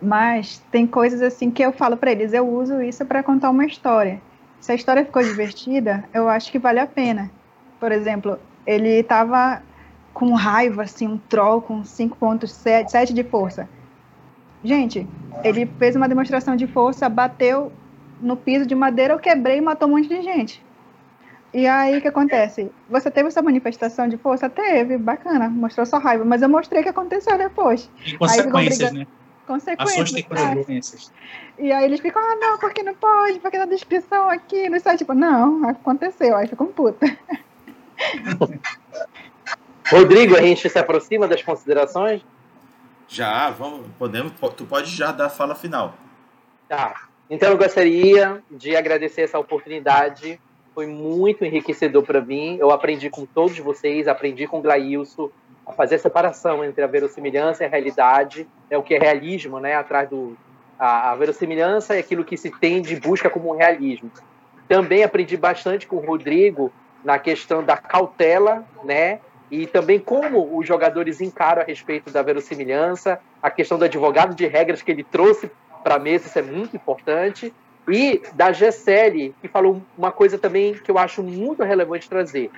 Mas tem coisas assim que eu falo para eles, eu uso isso para contar uma história. Se a história ficou divertida, eu acho que vale a pena. Por exemplo, ele estava com raiva, assim, um troll com 5.7 de força. Gente, ele fez uma demonstração de força, bateu no piso de madeira, eu quebrei e matou um monte de gente. E aí o que acontece? Você teve essa manifestação de força? Teve, bacana, mostrou sua raiva, mas eu mostrei o que aconteceu depois. E consequências, né? Consequências. Ações têm consequências. E aí eles ficam, ah, não, porque não pode, porque na descrição aqui, no site, tipo, não, aconteceu, aí ficam puta. Rodrigo, a gente se aproxima das considerações? Já, vamos, podemos, tu pode já dar a fala final. Tá. Então eu gostaria de agradecer essa oportunidade foi muito enriquecedor para mim. Eu aprendi com todos vocês, aprendi com o Glailson a fazer a separação entre a verossimilhança e a realidade, é o que é realismo, né? Atrás do a, a verossimilhança é aquilo que se tem de busca como um realismo. Também aprendi bastante com o Rodrigo na questão da cautela, né? E também como os jogadores encaram a respeito da verossimilhança, a questão do advogado de regras que ele trouxe para a mesa, isso é muito importante. E da GSL, que falou uma coisa também que eu acho muito relevante trazer,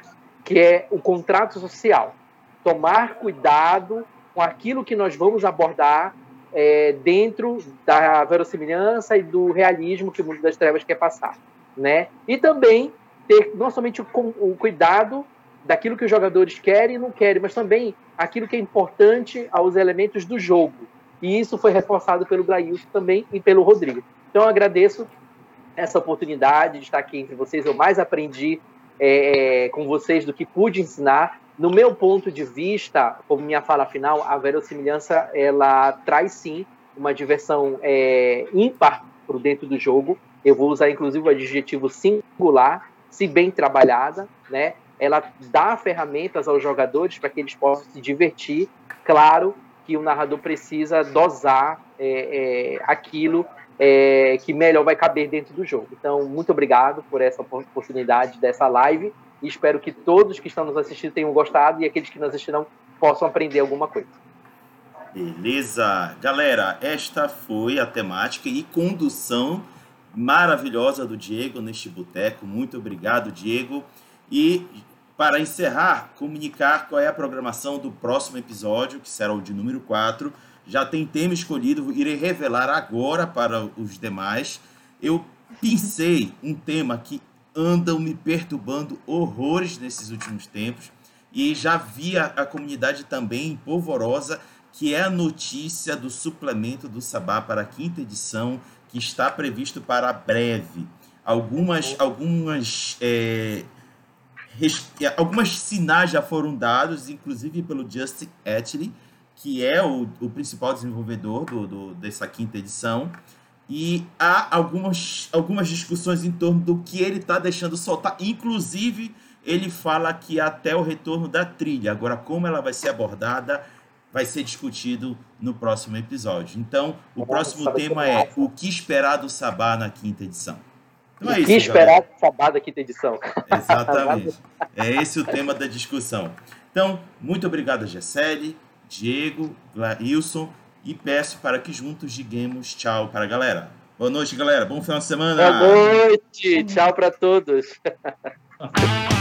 que é o contrato social. Tomar cuidado com aquilo que nós vamos abordar é, dentro da verossimilhança e do realismo que o mundo das trevas quer passar. Né? E também ter não somente o, o cuidado daquilo que os jogadores querem e não querem, mas também aquilo que é importante aos elementos do jogo. E isso foi reforçado pelo Grailson também e pelo Rodrigo. Então, eu agradeço essa oportunidade de estar aqui entre vocês. Eu mais aprendi é, é, com vocês do que pude ensinar. No meu ponto de vista, como minha fala final, a verossimilhança ela traz sim uma diversão é, ímpar para dentro do jogo. Eu vou usar inclusive o adjetivo singular, se bem trabalhada, né? Ela dá ferramentas aos jogadores para que eles possam se divertir. Claro que o narrador precisa dosar é, é, aquilo é, que melhor vai caber dentro do jogo. Então, muito obrigado por essa oportunidade dessa live e espero que todos que estão nos assistindo tenham gostado e aqueles que nos assistirão possam aprender alguma coisa. Beleza. Galera, esta foi a temática e condução maravilhosa do Diego neste boteco. Muito obrigado, Diego. E para encerrar, comunicar qual é a programação do próximo episódio, que será o de número 4 já tem tema escolhido, irei revelar agora para os demais. Eu pensei um tema que andam me perturbando horrores nesses últimos tempos e já vi a, a comunidade também polvorosa, que é a notícia do suplemento do Sabá para a quinta edição, que está previsto para breve. Algumas, algumas, é, res, algumas sinais já foram dados, inclusive pelo Justin Atley, que é o, o principal desenvolvedor do, do, dessa quinta edição. E há algumas, algumas discussões em torno do que ele está deixando soltar. Inclusive, ele fala que até o retorno da trilha. Agora, como ela vai ser abordada, vai ser discutido no próximo episódio. Então, o próximo tema é o que esperar do Sabá na quinta edição. Então, é o que isso, esperar do Sabá da quinta edição. Exatamente. é esse o tema da discussão. Então, muito obrigado, Gessele. Diego, Wilson e peço para que juntos digamos tchau para a galera. Boa noite, galera. Bom final de semana. Boa noite. Tchau para todos.